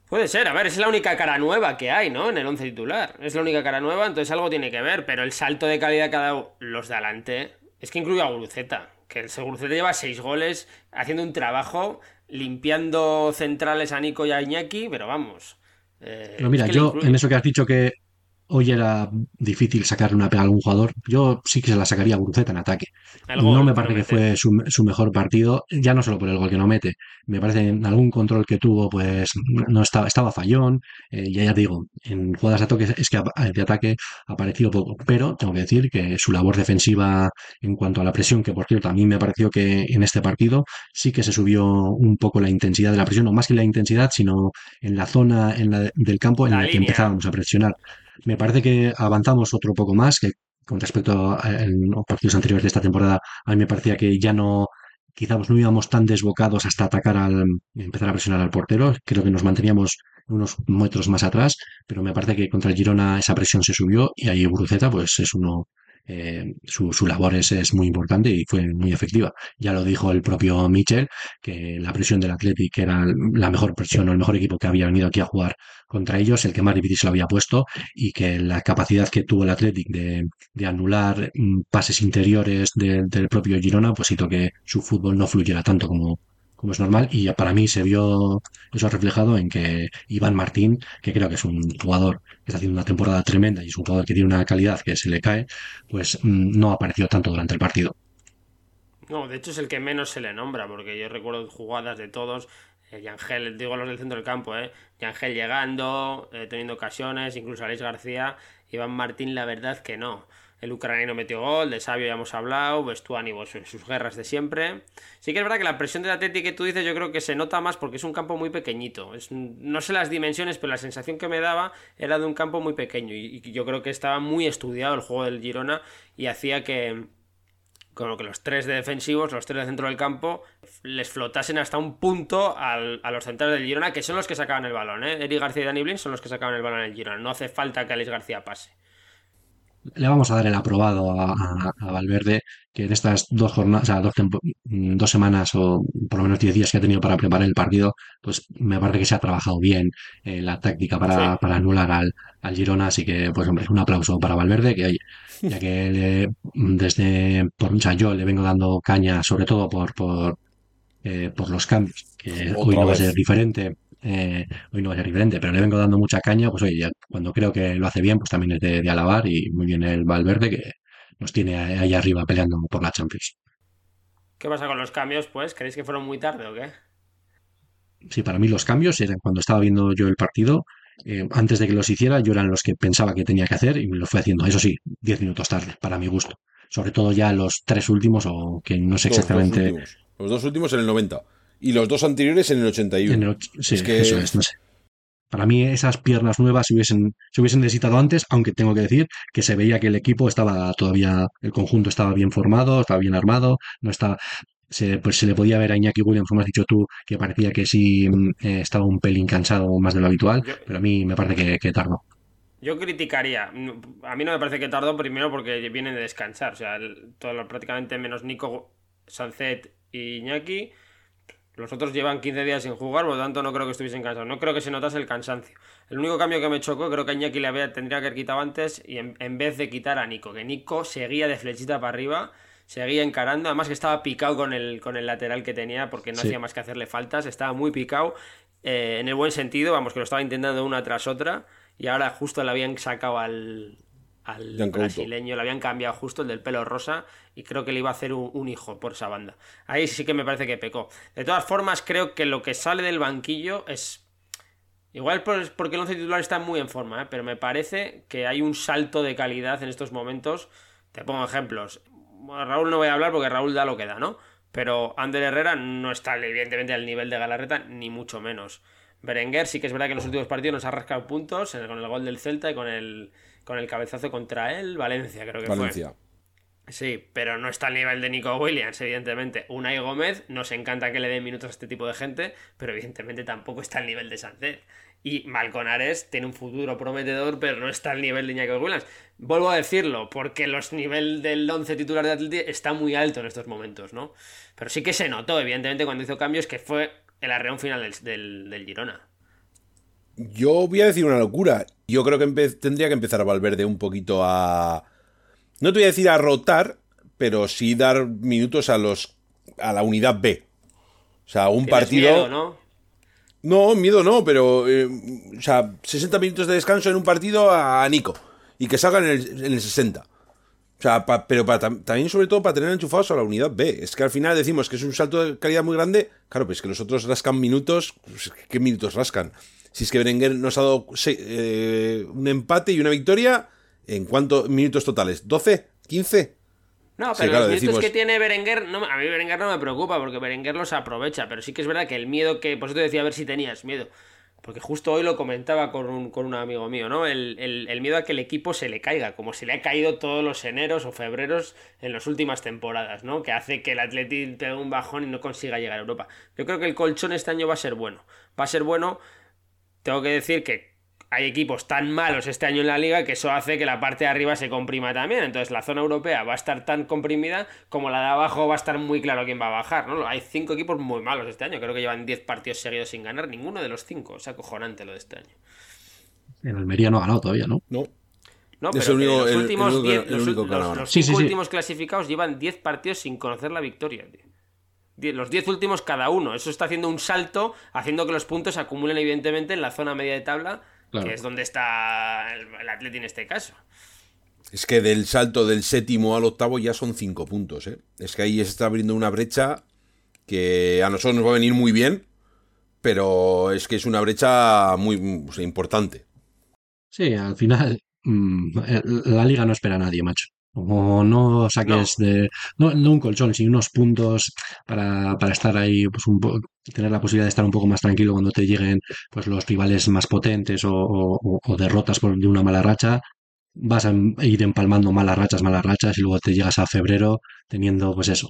Puede ser, a ver, es la única cara nueva que hay, ¿no? En el once titular. Es la única cara nueva, entonces algo tiene que ver, pero el salto de calidad que ha dado los de adelante es que incluye a Guruceta, que el Guruceta lleva seis goles haciendo un trabajo limpiando centrales a Nico y a Iñaki, pero vamos. Eh, pero mira, yo en eso que has dicho que hoy era difícil sacarle una pega a algún jugador, yo sí que se la sacaría a Guruceta en ataque. no me parece que fue su, mejor partido, ya no solo por el gol que no mete, me parece en algún control que tuvo, pues no estaba, estaba fallón, eh, y ya digo, en jugadas de ataque es que de ataque ha aparecido poco, pero tengo que decir que su labor defensiva en cuanto a la presión, que por cierto a mí me pareció que en este partido sí que se subió un poco la intensidad de la presión, no más que la intensidad, sino en la zona en la, del campo en la, que empezábamos a presionar. Me parece que avanzamos otro poco más, que con respecto a, partidos anteriores de esta temporada, a mí me parecía que ya no, quizás no íbamos tan desbocados hasta atacar al, empezar a presionar al portero. Creo que nos manteníamos unos metros más atrás, pero me parece que contra Girona esa presión se subió y ahí Bruceta pues es uno eh, su, su, labor es, es, muy importante y fue muy efectiva. Ya lo dijo el propio Michel, que la presión del Athletic era la mejor presión o el mejor equipo que había venido aquí a jugar contra ellos, el que más difícil se lo había puesto y que la capacidad que tuvo el Athletic de, de anular mm, pases interiores de, del propio Girona, pues hizo que su fútbol no fluyera tanto como, como es normal y para mí se vio eso reflejado en que Iván Martín, que creo que es un jugador que está haciendo una temporada tremenda y es un jugador que tiene una calidad que se le cae, pues mm, no apareció tanto durante el partido. No, de hecho es el que menos se le nombra, porque yo recuerdo jugadas de todos, eh, Yangel, digo los del centro del campo, eh, Yangel llegando, eh, teniendo ocasiones, incluso Alex García, Iván Martín la verdad que no. El ucraniano metió gol, de Sabio ya hemos hablado, Vestuani pues, sus guerras de siempre. Sí que es verdad que la presión del Atleti que tú dices yo creo que se nota más porque es un campo muy pequeñito. No sé las dimensiones, pero la sensación que me daba era de un campo muy pequeño y, yo creo que estaba muy estudiado el juego del Girona y hacía que, como que los tres defensivos, los tres de centro del campo, les flotasen hasta un punto a los centrales del Girona, que son los que sacaban el balón. ¿eh? Eric García y Dani Blin son los que sacaban el balón en el Girona. No hace falta que Alex García pase le vamos a dar el aprobado a, a, Valverde, que en estas dos jornadas, o sea, dos, mm, dos, semanas o por lo menos diez días que ha tenido para preparar el partido, pues me parece que se ha trabajado bien eh, la táctica para, sí. para anular al, al, Girona, así que pues hombre, un aplauso para Valverde, que ya que le, desde, por, o sea, yo le vengo dando caña sobre todo por, por, eh, por los cambios, que hoy no va a ser diferente eh, hoy no va a ser diferente, pero le vengo dando mucha caña, pues oye, cuando creo que lo hace bien, pues también es de, de alabar y muy bien el Valverde que nos tiene ahí arriba peleando por la Champions. ¿Qué pasa con los cambios, pues? ¿Creéis que fueron muy tarde o qué? Sí, para mí los cambios eran cuando estaba viendo yo el partido, eh, antes de que los hiciera, yo eran los que pensaba que tenía que hacer y me lo fue haciendo. Eso sí, 10 minutos tarde, para mi gusto. Sobre todo ya los tres últimos, o que no sé exactamente. Los dos últimos, los dos últimos en el 90 y los dos anteriores en el 81. En el, sí, es que... eso es, no sé. Para mí esas piernas nuevas se hubiesen, se hubiesen necesitado antes, aunque tengo que decir que se veía que el equipo estaba todavía, el conjunto estaba bien formado, estaba bien armado, no estaba, se, pues se le podía ver a Iñaki Williams, como has dicho tú, que parecía que sí eh, estaba un pelín cansado más de lo habitual, pero a mí me parece que, que tardó. Yo criticaría. A mí no me parece que tardó primero porque vienen de descansar. O sea, el, todo, prácticamente menos Nico, Sancet y Iñaki los otros llevan 15 días sin jugar, por lo tanto no creo que estuviesen cansados. No creo que se notase el cansancio. El único cambio que me chocó, creo que a Iñaki le había, tendría que haber quitado antes y en, en, vez de quitar a Nico, que Nico seguía de flechita para arriba, seguía encarando, además que estaba picado con el, con el lateral que tenía porque no sí. hacía más que hacerle faltas, estaba muy picado, eh, en el buen sentido, vamos, que lo estaba intentando una tras otra y ahora justo le habían sacado al, al brasileño, le habían cambiado justo el del pelo rosa y creo que le iba a hacer un, un, hijo por esa banda. Ahí sí que me parece que pecó. De todas formas, creo que lo que sale del banquillo es... Igual porque el once titular está muy en forma, ¿eh? pero me parece que hay un salto de calidad en estos momentos. Te pongo ejemplos. Raúl no voy a hablar porque Raúl da lo que da, ¿no? Pero Ander Herrera no está evidentemente al nivel de Galarreta, ni mucho menos. Berenguer sí que es verdad que en los últimos partidos nos ha rascado puntos con el gol del Celta y con el, con el cabezazo contra él, Valencia creo que Valencia. fue. Sí, pero no está al nivel de Nico Williams, evidentemente. Unai Gómez, nos encanta que le den minutos a este tipo de gente, pero evidentemente tampoco está al nivel de Sánchez. Y Malconares tiene un futuro prometedor, pero no está al nivel de Iñaki Williams. Vuelvo a decirlo, porque los nivel del 11 titular de Atleti está muy alto en estos momentos, ¿no? Pero sí que se notó, evidentemente, cuando hizo cambios, que fue el arreón final del, del, del Girona. Yo voy a decir una locura. Yo creo que tendría que empezar a Valverde un poquito a. No te voy a decir a rotar, pero sí dar minutos a los. a la unidad B. O sea, un partido. Miedo, ¿no? no, miedo no, pero. Eh, o sea, 60 minutos de descanso en un partido a Nico. Y que salgan en el, en el 60. O sea, pa, pero también sobre todo para tener enchufados a la unidad B. Es que al final decimos que es un salto de calidad muy grande. Claro, pues que los otros rascan minutos. Pues, ¿Qué minutos rascan? Si es que Berenguer nos ha dado eh, un empate y una victoria, ¿en cuántos minutos totales? ¿12? ¿15? No, pero sí, claro, los minutos decimos... que tiene Berenguer, no, a mí Berenguer no me preocupa porque Berenguer los aprovecha, pero sí que es verdad que el miedo que, por eso te decía a ver si tenías miedo, porque justo hoy lo comentaba con un, con un amigo mío, ¿no? El, el, el, miedo a que el equipo se le caiga, como se le ha caído todos los eneros o febreros en las últimas temporadas, ¿no? Que hace que el Atlético tenga un bajón y no consiga llegar a Europa. Yo creo que el colchón este año va a ser bueno. Va a ser bueno tengo que decir que hay equipos tan malos este año en la liga que eso hace que la parte de arriba se comprima también. Entonces la zona europea va a estar tan comprimida como la de abajo va a estar muy claro quién va a bajar, ¿no? Hay cinco equipos muy malos este año. Creo que llevan 10 partidos seguidos sin ganar. Ninguno de los cinco. Es acojonante lo de este año. En Almería no ha ganado todavía, ¿no? No. No, Es pero los últimos el único- 10 el los, único que ha los- ganado. los Sí, cinco sí, sí. últimos clasificados llevan 10 partidos sin conocer la victoria, tío. Los 10 últimos cada uno. Eso está haciendo un salto, haciendo que los puntos se acumulen evidentemente en la zona media de tabla, Claro. que es donde está el, el Atleti en este caso. Es que del salto del séptimo al octavo ya son cinco puntos, ¿eh? Es que ahí se está abriendo una brecha que a nosotros nos va a venir muy bien, pero es que es una brecha muy o sea, importante. Sí, al final mm, la liga no espera a nadie, macho. Como no saques de no, no un colchón, sino unos puntos para, para estar ahí, pues un po- tener la posibilidad de estar un poco más tranquilo cuando te lleguen pues los rivales más potentes o, o- o derrotas por de una mala racha. Vas a ir empalmando malas rachas, malas rachas, y luego te llegas a febrero teniendo, pues eso,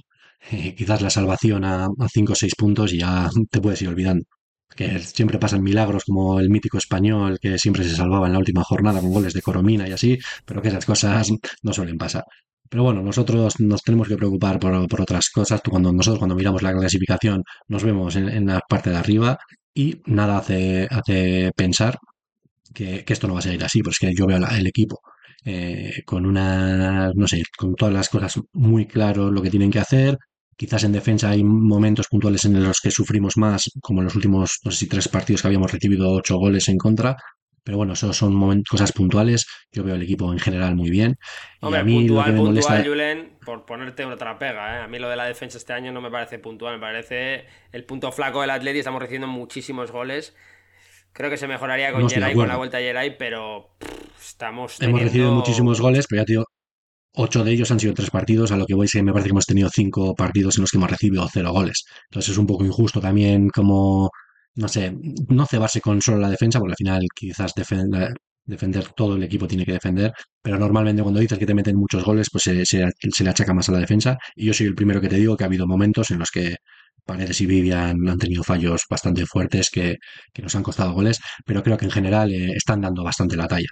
eh, quizás la salvación a 5 o 6 puntos y ya te puedes ir olvidando que siempre pasan milagros como el mítico español que siempre se salvaba en la última jornada con goles de Coromina y así, pero que esas cosas no suelen pasar. Pero bueno, nosotros nos tenemos que preocupar por, por otras cosas. Cuando nosotros cuando miramos la clasificación nos vemos en, la parte de arriba y nada hace, hace pensar que, esto no va a seguir así, pues que yo veo el equipo eh, con una, no sé, con todas las cosas muy claro lo que tienen que hacer. Quizás en defensa hay momentos puntuales en los que sufrimos más, como en los últimos, no sé si tres partidos que habíamos recibido ocho goles en contra. Pero bueno, eso son cosas puntuales. Yo veo el equipo en general muy bien. Y Hombre, a mí lo puntual, que me puntual. Julen, por ponerte otra pega, ¿eh? A mí lo de la defensa este año no me parece puntual, me parece el punto flaco del Atleti, estamos recibiendo muchísimos goles. Creo que se mejoraría con No Geray, con la vuelta de Geray, pero pff, estamos Hemos recibido muchísimos goles, pero ya te digo, ocho de ellos han sido tres partidos, a lo que voy me parece que hemos tenido cinco partidos en los que hemos recibido cero goles. Entonces es un poco injusto también como, no sé, no cebarse con solo la defensa, porque al final quizás defen- defender todo el equipo tiene que defender, pero normalmente cuando dices que te meten muchos goles, pues se, se- se le achaca más a la defensa. Y yo soy el primero que te digo que ha habido momentos en los que Paredes y Vivian han tenido fallos bastante fuertes que, que nos han costado goles, pero creo que en general eh, están dando bastante la talla.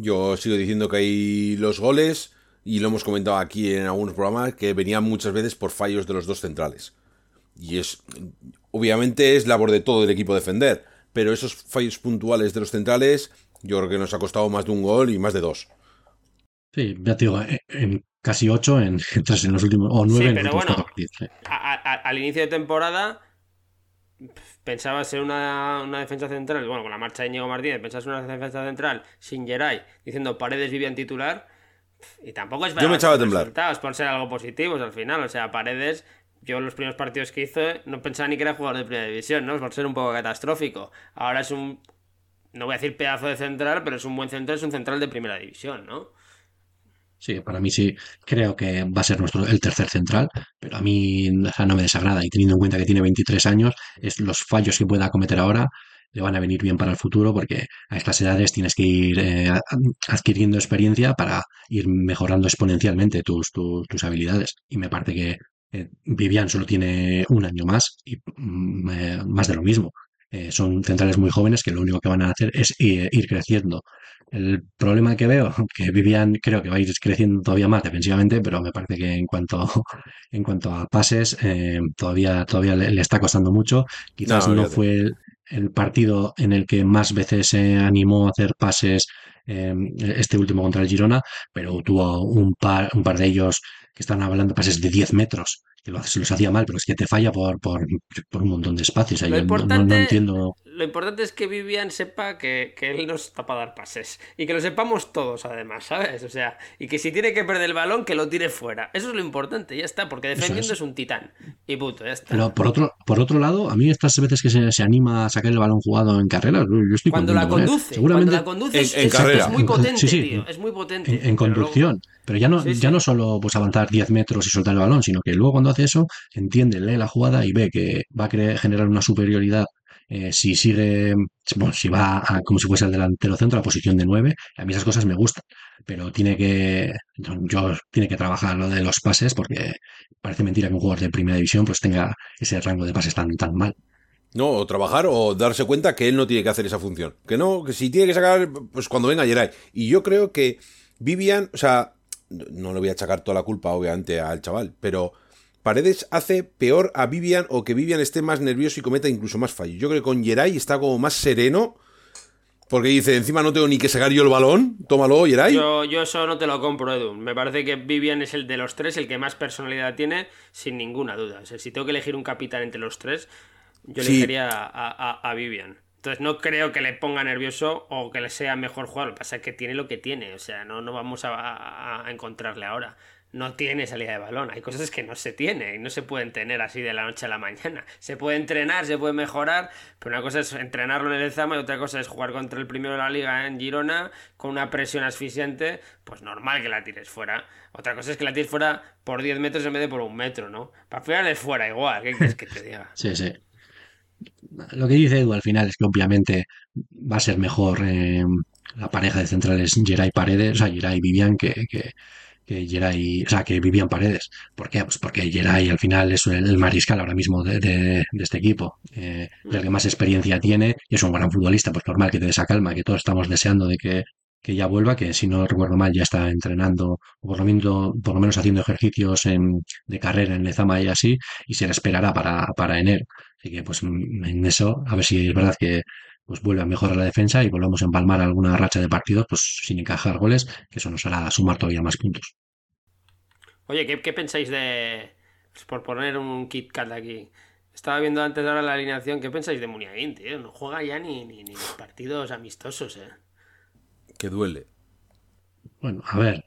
Yo sigo diciendo que hay los goles, y lo hemos comentado aquí en algunos programas, que venían muchas veces por fallos de los dos centrales. Y es, obviamente, es labor de todo el equipo defender, pero esos fallos puntuales de los centrales, yo creo que nos ha costado más de un gol y más de dos. Sí, ya te digo, en, en casi ocho, en, en los últimos, o nueve Sí, en los últimos bueno, partidos. a- al inicio de temporada pensaba ser una, una defensa central, bueno, con la marcha de Diego Martínez, pensabas una defensa central sin Geray, diciendo Paredes Vivian titular, y tampoco es Yo me echaba a temblar. por ser algo positivos al final, o sea, Paredes, yo en los primeros partidos que hizo no pensaba ni que era jugador de primera división, ¿no? Por ser un poco catastrófico. Ahora es un, no voy a decir pedazo de central, pero es un buen central, es un central de primera división, ¿no? Sí, para mí sí, creo que va a ser nuestro el tercer central, pero a mí no me desagrada y teniendo en cuenta que tiene 23 años, es los fallos que pueda cometer ahora le van a venir bien para el futuro porque a estas edades tienes que ir eh, adquiriendo experiencia para ir mejorando exponencialmente tus, tus, tus habilidades. Y me parece que eh, Vivian solo tiene un año más y mm, eh, más de lo mismo. Eh, son centrales muy jóvenes que lo único que van a hacer es ir, ir creciendo. El problema que veo, que Vivian creo que va a ir creciendo todavía más defensivamente, pero me parece que en cuanto, en cuanto a pases, eh, todavía, todavía le, le está costando mucho. Quizás No, fue el, el partido en el que más veces se animó a hacer pases eh, este último contra el Girona, pero tuvo un par, un par de ellos que están hablando pases de 10 metros, que lo- se los hacía mal, pero es que te falla por, por, por un montón de espacios. Lo no- entiendo. Lo importante es que Vivian sepa que, que él no está para dar pases. Y que lo sepamos todos, además, ¿sabes? O sea, y que si tiene que perder el balón, que lo tire fuera. Eso es lo importante, ya está, porque defendiendo es. es. un titán. Y punto, ya está. Pero por otro, por otro lado, a mí estas veces que se, se anima a sacar el balón jugado en carreras, yo estoy cuando la él. conduce, Seguramente cuando la conduce es, En- en es- carrera. es muy potente, Sí, sí. tío. Es muy potente. en, en Pero conducción. Pero ya no, Sí, sí. ya no solo pues avanzar 10 metros y soltar el balón, sino que luego cuando hace eso, entiende, lee la jugada y ve que va a generar una superioridad eh, si sigue, bueno, si va como si fuese el delantero centro a posición de 9. A mí esas cosas me gustan, pero tiene que, yo, tiene que trabajar lo de los pases porque parece mentira que un jugador de primera división pues tenga ese rango de pases tan, tan mal. No, o trabajar o darse cuenta que él no tiene que hacer esa función. Que no, que si tiene que sacar, pues cuando venga Geray. Y yo creo que Vivian, o sea, no le voy a achacar toda la culpa, obviamente, al chaval, pero Paredes hace peor a Vivian o que Vivian esté más nervioso y cometa incluso más fallos. Yo creo que con Geray está como más sereno. Porque dice, encima no tengo ni que sacar yo el balón, tómalo, Geray. Yo, yo eso no te lo compro, Edu. Me parece que Vivian es el de los tres, el que más personalidad tiene, sin ninguna duda. O sea, si tengo que elegir un capitán entre los tres, yo Sí. elegiría a, a- a Vivian. Entonces no creo que le ponga nervioso o que le sea mejor jugador. Lo que pasa es que tiene lo que tiene. O sea, no, no vamos a, a- a encontrarle ahora. No tiene salida de balón. Hay cosas que no se tiene y no se pueden tener así de la noche a la mañana. Se puede entrenar, se puede mejorar, pero una cosa es entrenarlo en el Zama y otra cosa es jugar contra el primero de la liga en Girona con una presión asfixiante. Pues normal que la tires fuera. Otra cosa es que la tires fuera por 10 metros en vez de por un metro, ¿no? Para final es fuera igual. ¿Qué quieres que te diga? Sí, sí. Lo que dice Edu al final es que obviamente va a ser mejor eh, la pareja de centrales Geray Paredes, o sea, Geray Vivian que, que, que Geray, o sea, que Vivian Paredes. ¿Por qué? Pues porque Geray al final es el, mariscal ahora mismo de, este equipo, eh, el que más experiencia tiene y es un gran futbolista, pues normal que te dé calma, que todos estamos deseando de que, que ya vuelva, que si no recuerdo mal ya está entrenando, o por lo menos, por lo menos haciendo ejercicios en- de carrera en Lezama y así, y se le esperará para, para enero. Así que pues en eso, a ver si es verdad que pues vuelve a mejorar la defensa y volvamos a empalmar alguna racha de partidos pues sin encajar goles, que eso nos hará sumar todavía más puntos. Oye, ¿qué, qué pensáis de. pues por poner un Kit Kat aquí. Estaba viendo antes de ahora la alineación. ¿Qué pensáis de Muniain, tío? No juega ya ni, ni, partidos amistosos, eh. Que duele. Bueno, a ver,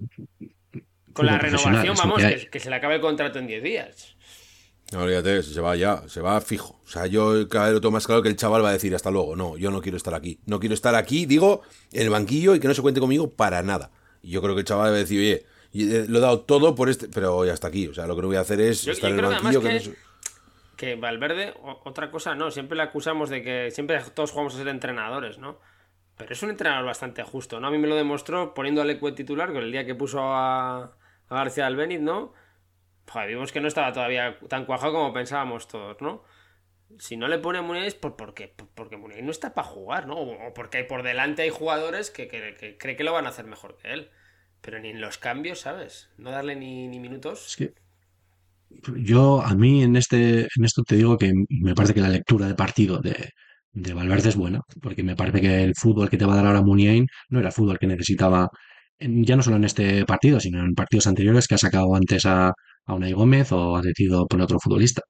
Con la renovación, vamos, que hay. que, que se le acabe el contrato en 10 días. No, olvídate, se va ya, se va fijo. O sea, yo cada vez lo tengo más claro que el chaval va a decir hasta luego. No, yo no quiero estar aquí. No quiero estar aquí, digo, en el banquillo y que no se cuente conmigo para nada. Y yo creo que el chaval va a decir, oye, eh, lo he dado todo por este, pero ya está aquí. O sea, lo que no voy a hacer es Yo- estar yo en el que banquillo. Que no que- Valverde, otra cosa no, siempre le acusamos de que siempre todos jugamos a ser entrenadores, ¿no? Pero es un entrenador bastante justo, ¿no? A mí me lo demostró poniendo al Lecue titular con el día que puso a, a García Albeniz, ¿no? Joder, vimos que no estaba todavía tan cuajado como pensábamos todos, ¿no? Si no le pone es por, porque, por- porque Muniain no está para jugar, ¿no? O, porque hay por delante hay jugadores que, que, cree que lo van a hacer mejor que él. Pero ni en los cambios, ¿sabes? No darle ni, ni minutos. es que yo a mí en este en esto te digo que me parece que la lectura de partido de, de Valverde es buena, porque me parece que el fútbol que te va a dar ahora Muniain no era fútbol que necesitaba ya no solo en este partido, sino en partidos anteriores que ha sacado antes a, a Unai Gómez o ha decidido poner otro futbolista.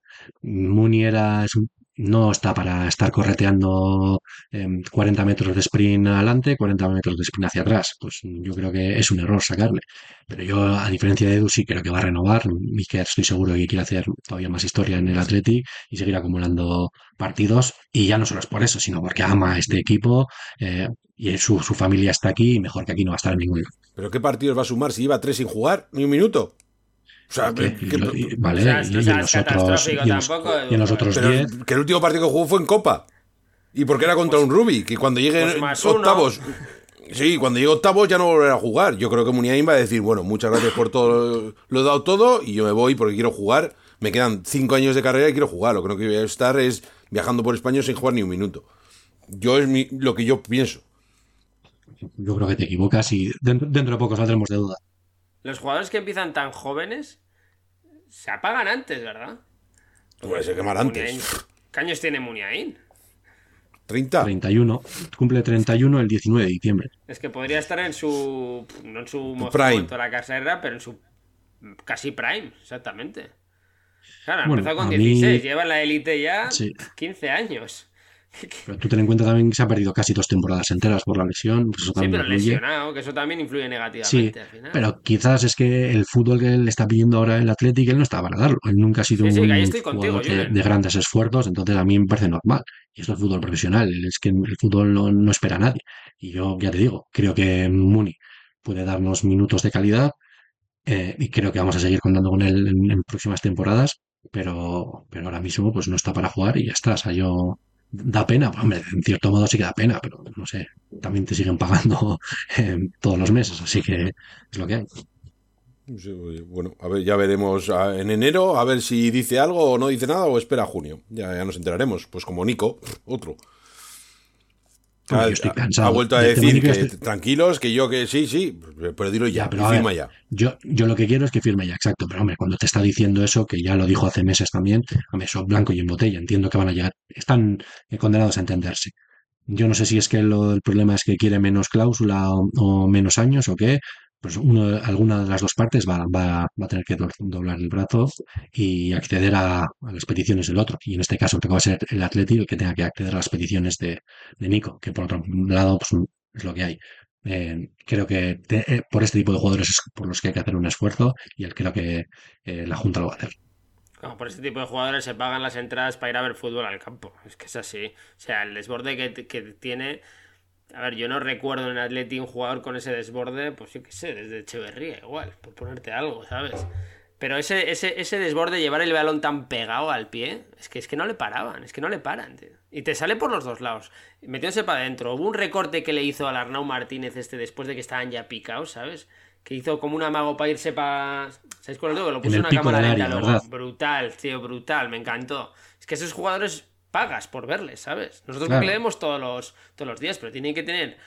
Muni era, es un- no está para estar correteando em, 40 metros de sprint adelante, 40 metros de sprint hacia atrás. Pues yo creo que es un error sacarle. Pero yo, a diferencia de Edu, sí creo que va a renovar y que estoy seguro que quiere hacer todavía más historia en el Athletic y seguir acumulando partidos. Y ya no solo es por eso, sino porque ama a este equipo eh, y su, su familia está aquí y mejor que aquí no va a estar en ningún ¿Pero qué partidos va a sumar si lleva tres sin jugar? Ni un minuto. O sea, que- que- y- y- vale, O sea, y, no y en seas los otros, catastrófico y en los- tampoco, y en los Edu, otros pero 10, que el último partido que jugó fue en Copa. Y porque era contra un Rubi, que cuando llegue Pues más uno. octavos. Sí, cuando llegue octavos ya no volverá a jugar. Yo creo que Muniain va a decir, bueno, muchas gracias por todo, lo he dado todo y yo me voy porque quiero jugar. Me quedan cinco años de carrera y quiero jugar. Lo que no quiero estar es viajando por España sin jugar ni un minuto. Yo es mi- lo que yo pienso. yo creo que te equivocas y dentro, dentro de poco saldremos de duda. Los jugadores que empiezan tan jóvenes se apagan antes, ¿verdad? Puede ser quemar Muniain- antes. ¿Qué años tiene Muniain? 30. 31, cumple 31 el 19 de diciembre. Es que podría estar en su. No en su Prime. momento de la carrera, pero en su casi prime, exactamente. Claro, Bueno, empezado con a mí- 16, lleva en la élite ya Sí. 15 años. Pero tú ten en cuenta también que se ha perdido casi dos temporadas enteras por la lesión. pues eso Sí, también pero influye. lesionado, que eso también influye Sí, negativamente al final. pero quizás es que el fútbol que él está pidiendo ahora el Atlético, él no está para darlo. Él nunca ha sido Sí, sí, un contigo, jugador de grandes esfuerzos, entonces a mí me parece normal. Y esto es fútbol profesional, es que el fútbol no, no espera a nadie. Y yo ya te digo, creo que Muni puede darnos minutos de calidad eh, y creo que vamos a seguir contando con él en, en próximas temporadas, pero, pero ahora mismo pues no está para jugar y ya está. O sea, yo da pena, hombre, en cierto modo sí que da pena, pero no sé, también te siguen pagando todos los meses, así que es lo que hay. Bueno, a ver, ya veremos en enero, a ver si dice algo o no dice nada o espera junio. Ya nos enteraremos. Pues como Nico, otro. Ha, yo estoy cansado. ha vuelto a decir que tranquilos, que yo que sí, sí, pero dilo ya, pero firma ya. Yo, yo lo que quiero es que firme ya, exacto. Pero hombre, cuando te está diciendo eso, que ya lo dijo hace meses también, hombre, son blanco y en botella, entiendo que van a llegar, están condenados a entenderse. Yo no sé si es que lo, el problema es que quiere menos cláusula o, menos años o qué, pues uno, alguna de las dos partes va, va, va, a tener que doblar el brazo y acceder a, las peticiones del otro. Y en este caso creo que va a ser el Atleti el que tenga que acceder a las peticiones de, de Nico, que por otro lado pues, es lo que hay. Eh, creo que eh, por este tipo de jugadores es por los que hay que hacer un esfuerzo y él creo que eh, la Junta lo va a hacer. No, por este tipo de jugadores se pagan las entradas para ir a ver fútbol al campo. Es que es así. O sea, el desborde que, que tiene. A ver, yo no recuerdo en Atleti un jugador con ese desborde, pues yo qué sé, desde Echeverría, igual, por ponerte algo, ¿sabes? Pero ese, ese, ese desborde, llevar el balón tan pegado al pie, es que, es que no le paraban, es que no le paran, tío. Y te sale por los dos lados. Metiéndose para adentro. Hubo un recorte que le hizo al Arnau Martínez este después de que estaban ya picados, ¿sabes? que hizo como un amago para irse para. ¿Sabéis cuál es Lo puso en una cámara lenta luego. Brutal, tío, brutal, me encantó. Es que esos jugadores pagas por verles, ¿sabes? Nosotros claro. leemos todos los, todos los días, pero tienen que tener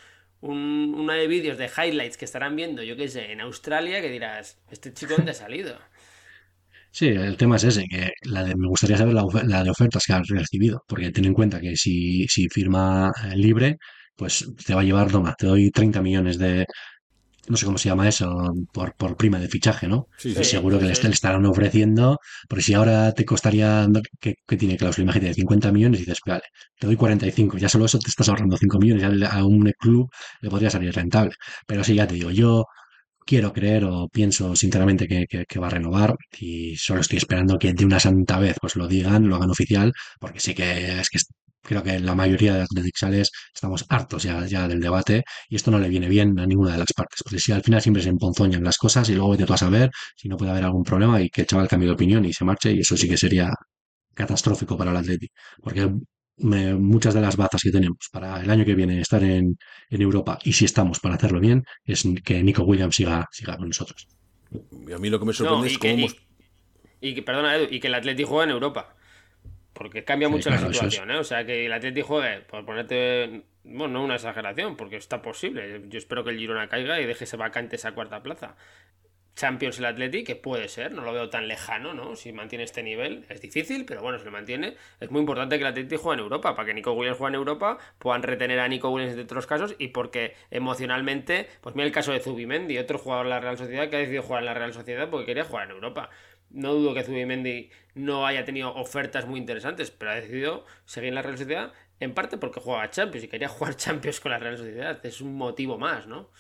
un, una de vídeos de highlights que estarán viendo, yo qué sé, en Australia, que dirás, ¿este chico dónde ha salido? Sí, el tema es ese, que la de, me gustaría saber la, la, de ofertas que has recibido, porque ten en cuenta que si, si firma libre, pues te va a llevar, toma, te doy 30 millones de, no sé cómo se llama eso, por, por prima de fichaje, ¿no? Sí, sí, seguro sí, que sí. le estarán ofreciendo, porque si ahora te costaría, que, que tiene cláusula, imagínate, de 50 millones, y dices, vale, te doy 45, ya solo eso te estás ahorrando 5 millones, ya a un club le podría salir rentable. Pero sí, ya te digo, yo quiero creer o pienso sinceramente que, que, que, va a renovar y solo estoy esperando que de una santa vez pues lo digan, lo hagan oficial, porque sí que es que creo que la mayoría de atletixales estamos hartos ya, ya del debate y esto no le viene bien a ninguna de las partes, porque si al final siempre se emponzoñan las cosas y luego vete tú a saber si no puede haber algún problema y que el chaval cambie de opinión y se marche y eso sí que sería catastrófico para el Atleti, porque me, muchas de las bazas que tenemos para el año que viene estar en, en, Europa y si estamos para hacerlo bien es que Nico Williams siga, siga con nosotros. Y a mí lo que me sorprende no, es cómo... hemos... y, y, que, perdona, Edu, y que el Atleti juega en Europa. Porque cambia mucho sí, claro, la situación, es. ¿eh? O sea, que el Atleti juegue, por ponerte, bueno, no una exageración, porque está posible. Yo espero que el Girona caiga y deje ese vacante esa cuarta plaza. Champions el Atleti, que puede ser, no lo veo tan lejano, ¿no? Si mantiene este nivel, es difícil, pero bueno, si lo mantiene, es muy importante que el Atleti juegue en Europa, para que Nico Williams juegue en Europa, puedan retener a Nico Williams de otros casos y porque emocionalmente, pues mira el caso de Zubimendi, otro jugador de la Real Sociedad que ha decidido jugar en la Real Sociedad porque quería jugar en Europa. No dudo que Zubimendi no haya tenido ofertas muy interesantes, pero ha decidido seguir en la Real Sociedad en parte porque juega Champions y quería jugar Champions con la Real Sociedad. Es un motivo más, ¿no?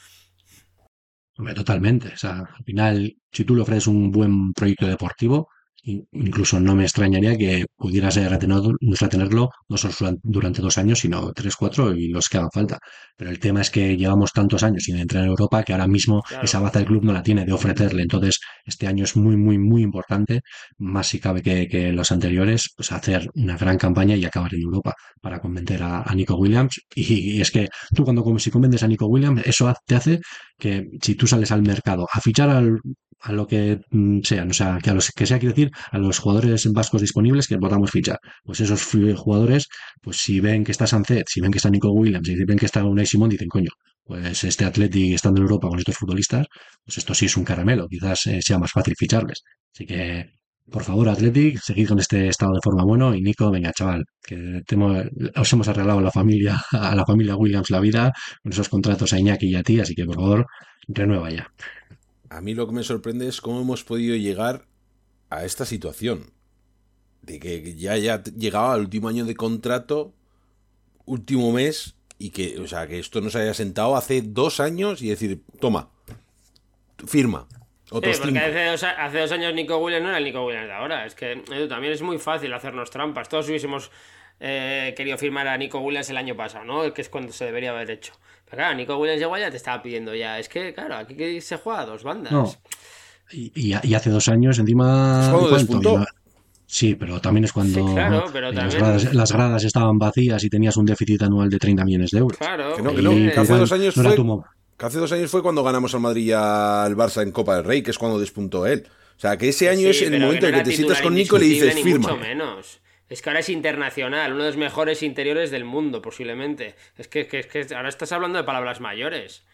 Totalmente. O sea, al final, si tú le ofreces un buen proyecto deportivo, incluso no me extrañaría que pudieras retenerlo, retenerlo no solo durante dos años, sino tres, cuatro y los que hagan falta. Pero el tema es que llevamos tantos años sin entrar en Europa que ahora mismo claro. esa baza del club no la tiene de ofrecerle. Entonces, este año es muy, muy, muy importante, más si cabe que, que los anteriores, pues hacer una gran campaña y acabar en Europa para convencer a, a Nico Williams. Y, y, es que tú cuando si convences a Nico Williams, eso te hace que si tú sales al mercado a fichar al a lo que sean, o sea, que a los que sea, quiero decir, a los jugadores vascos disponibles que podamos fichar. Pues esos jugadores, pues si ven que está Sancet, si ven que está Nico Williams, si ven que está Unai Simón, dicen, coño, pues este Atleti estando en Europa con estos futbolistas, pues esto sí es un caramelo, quizás eh, sea más fácil ficharles. Así que, por favor, Athletic, seguid con este estado de forma bueno y Nico, venga, chaval, que hemos, os hemos arreglado a la familia, a la familia Williams la vida con esos contratos a Iñaki y a ti, así que por favor, renueva ya a mí lo que me sorprende es cómo hemos podido llegar a esta situación. De que ya haya llegado al último año de contrato, último mes, y que, o sea, que esto nos haya sentado hace dos años y decir, toma, firma. Otros sí, porque hace dos, hace dos, años Nico Williams no era el Nico Williams de ahora. Es que Edu, también es muy fácil hacernos trampas. Todos hubiésemos eh, querido firmar a Nico Williams el año pasado, ¿no? Que es cuando se debería haber hecho. Pero claro, Nico Williams llegó ya te estaba pidiendo ya. Es que, claro, aquí se juega a dos bandas. No. Y, y, hace dos años, encima. Sí, pero también es cuando sí, claro, pero las, gradas, las, gradas, estaban vacías y tenías un déficit anual de 30 millones de euros. Claro, que no, que no, que hace dos años no fue, tu Que hace dos años fue cuando ganamos al Madrid y al Barça en Copa del Rey, que es cuando despuntó él. O sea, que ese año es el momento en que te sientas con Nico y le dices firma. Mucho menos. Es que ahora es internacional, uno de los mejores interiores del mundo, posiblemente. Es que, es que ahora estás hablando de palabras mayores.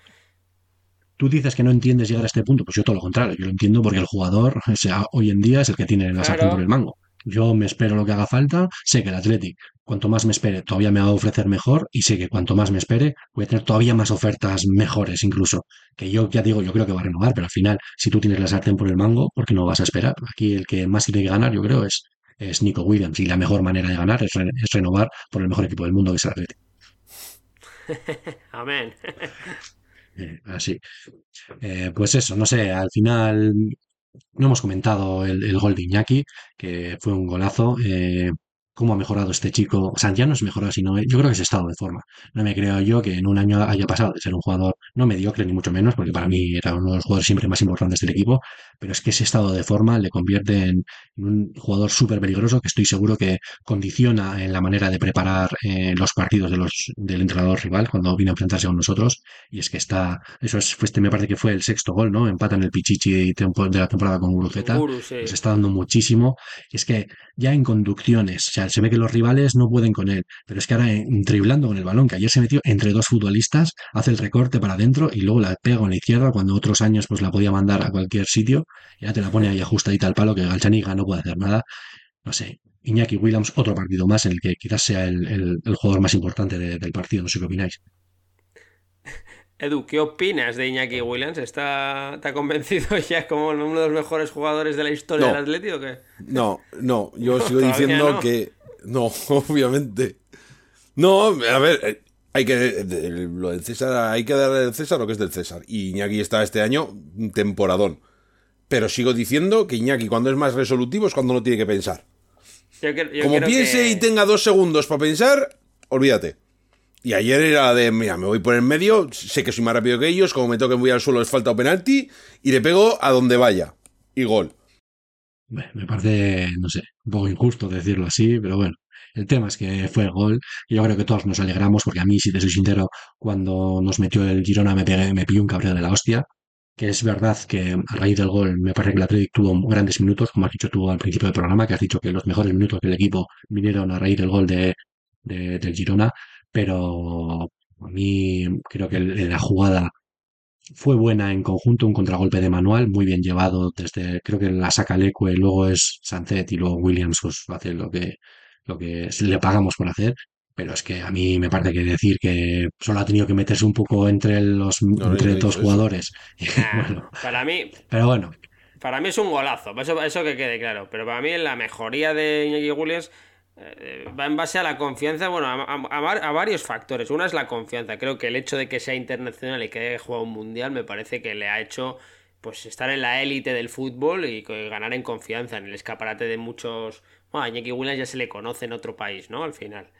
Tú dices que no entiendes llegar a este punto, pues yo todo lo contrario, yo lo entiendo porque el jugador o sea, hoy en día es el que tiene la sartén por el mango. Yo me espero lo que haga falta, sé que el Athletic, cuanto más me espere, todavía me va a ofrecer mejor y sé que cuanto más me espere, voy a tener todavía más ofertas mejores incluso. Que yo ya digo, yo creo que va a renovar, pero al final, si tú tienes la sartén por el mango, ¿por qué no vas a esperar? Aquí el que más tiene que ganar, yo creo, es, es Nico Williams y la mejor manera de ganar es, es renovar por el mejor equipo del mundo que es el Athletic. Amén. Eh, así. Eh, pues eso, no sé, al final no hemos comentado el, el gol de Iñaki, que fue un golazo. Eh, cómo ha mejorado este chico. O sea, ya no es mejorado, sino yo creo que es estado de forma. No me creo yo que en un año haya pasado de ser un jugador no mediocre ni mucho menos, porque para mí era uno de los jugadores siempre más importantes del equipo, pero es que ese estado de forma le convierte en, un jugador súper peligroso que estoy seguro que condiciona en la manera de preparar eh, los partidos de los, del entrenador rival cuando viene a enfrentarse con nosotros. Y es que está, eso es, este me parece que fue el sexto gol, ¿no? Empata en el Pichichi de la temporada con Guruceta. Se está dando muchísimo. Y es que ya en conducciones, o sea, se ve que los rivales no pueden con él, pero es que ahora en, driblando con el balón, que ayer se metió entre dos futbolistas, hace el recorte para adentro y luego la pega en la izquierda cuando otros años pues la podía mandar a cualquier sitio, ya te la pone ahí ajustadita al palo que Galchaniga no puede hacer nada. No sé, Iñaki Williams, otro partido más en el que quizás sea el, jugador más importante del partido, no sé qué opináis. Edu, ¿qué opinas de Iñaki Williams? ¿Está, convencido ya como uno de los mejores jugadores de la historia del Atlético o qué? No, no, yo sigo diciendo que no, obviamente. No, a ver, eh, hay que lo del César, hay que darle al César lo que es del César. Y Iñaki está este año temporadón. Pero sigo diciendo que Iñaki cuando es más resolutivo es cuando no tiene que pensar. Como piense y tenga dos segundos para pensar, olvídate. Y ayer era de, mira, me voy por el medio, sé que soy más rápido que ellos, como me toquen voy al suelo es falta o penalti, y le pego a donde vaya. Y gol. Me parece, no sé, un poco injusto decirlo así, pero bueno. El tema es que fue el gol y yo creo que todos nos alegramos porque a mí, si te soy sincero, cuando nos metió el Girona me, pegué, me pilló un cabreo de la hostia. Que es verdad que a raíz del gol me parece que el Atlético tuvo grandes minutos, como has dicho tú al principio del programa, que has dicho que los mejores minutos del equipo vinieron a raíz del gol de, del Girona, pero a mí creo que la jugada fue buena en conjunto, un contragolpe de manual, muy bien llevado desde, creo que la saca Leque, luego es Sancet y luego Williams pues hace lo que, lo que le pagamos por hacer. Pero es que a mí me parece que decir que solo ha tenido que meterse un poco entre los entre dos jugadores. para mí. Pero bueno. Para mí es un golazo, eso, eso que quede claro. Pero para mí la mejoría de Iñaki Williams va en base a la confianza, bueno, a, varios factores. Una es la confianza. Creo que el hecho de que sea internacional y que haya jugado un mundial me parece que le ha hecho pues estar en la élite del fútbol y ganar en confianza, en el escaparate de muchos... Bueno, a Iñaki Williams ya se le conoce en otro país, ¿no? Al final.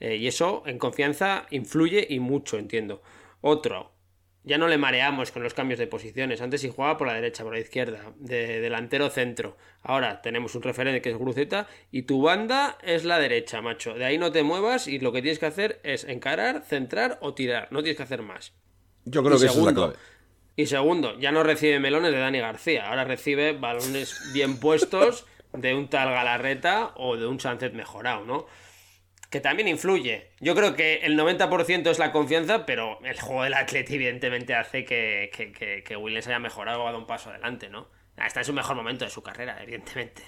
Eh, y eso en confianza influye y mucho, entiendo. Otro, ya no le mareamos con los cambios de posiciones. Antes sí jugaba por la derecha, por la izquierda, de delantero centro. Ahora tenemos un referente que es Gruceta y tu banda es la derecha, macho. De ahí no te muevas y lo que tienes que hacer es encarar, centrar o tirar. No tienes que hacer más. Yo creo que eso es la clave. Y segundo, ya no recibe melones de Dani García. Ahora recibe balones bien puestos de un tal Galarreta o de un Sánchez mejorado, ¿no? Que también influye. Yo creo que el 90% es la confianza, pero el juego del Atleti evidentemente hace que, que, que, Williams haya mejorado o dado un paso adelante, ¿no? Está en su mejor momento de su carrera, evidentemente.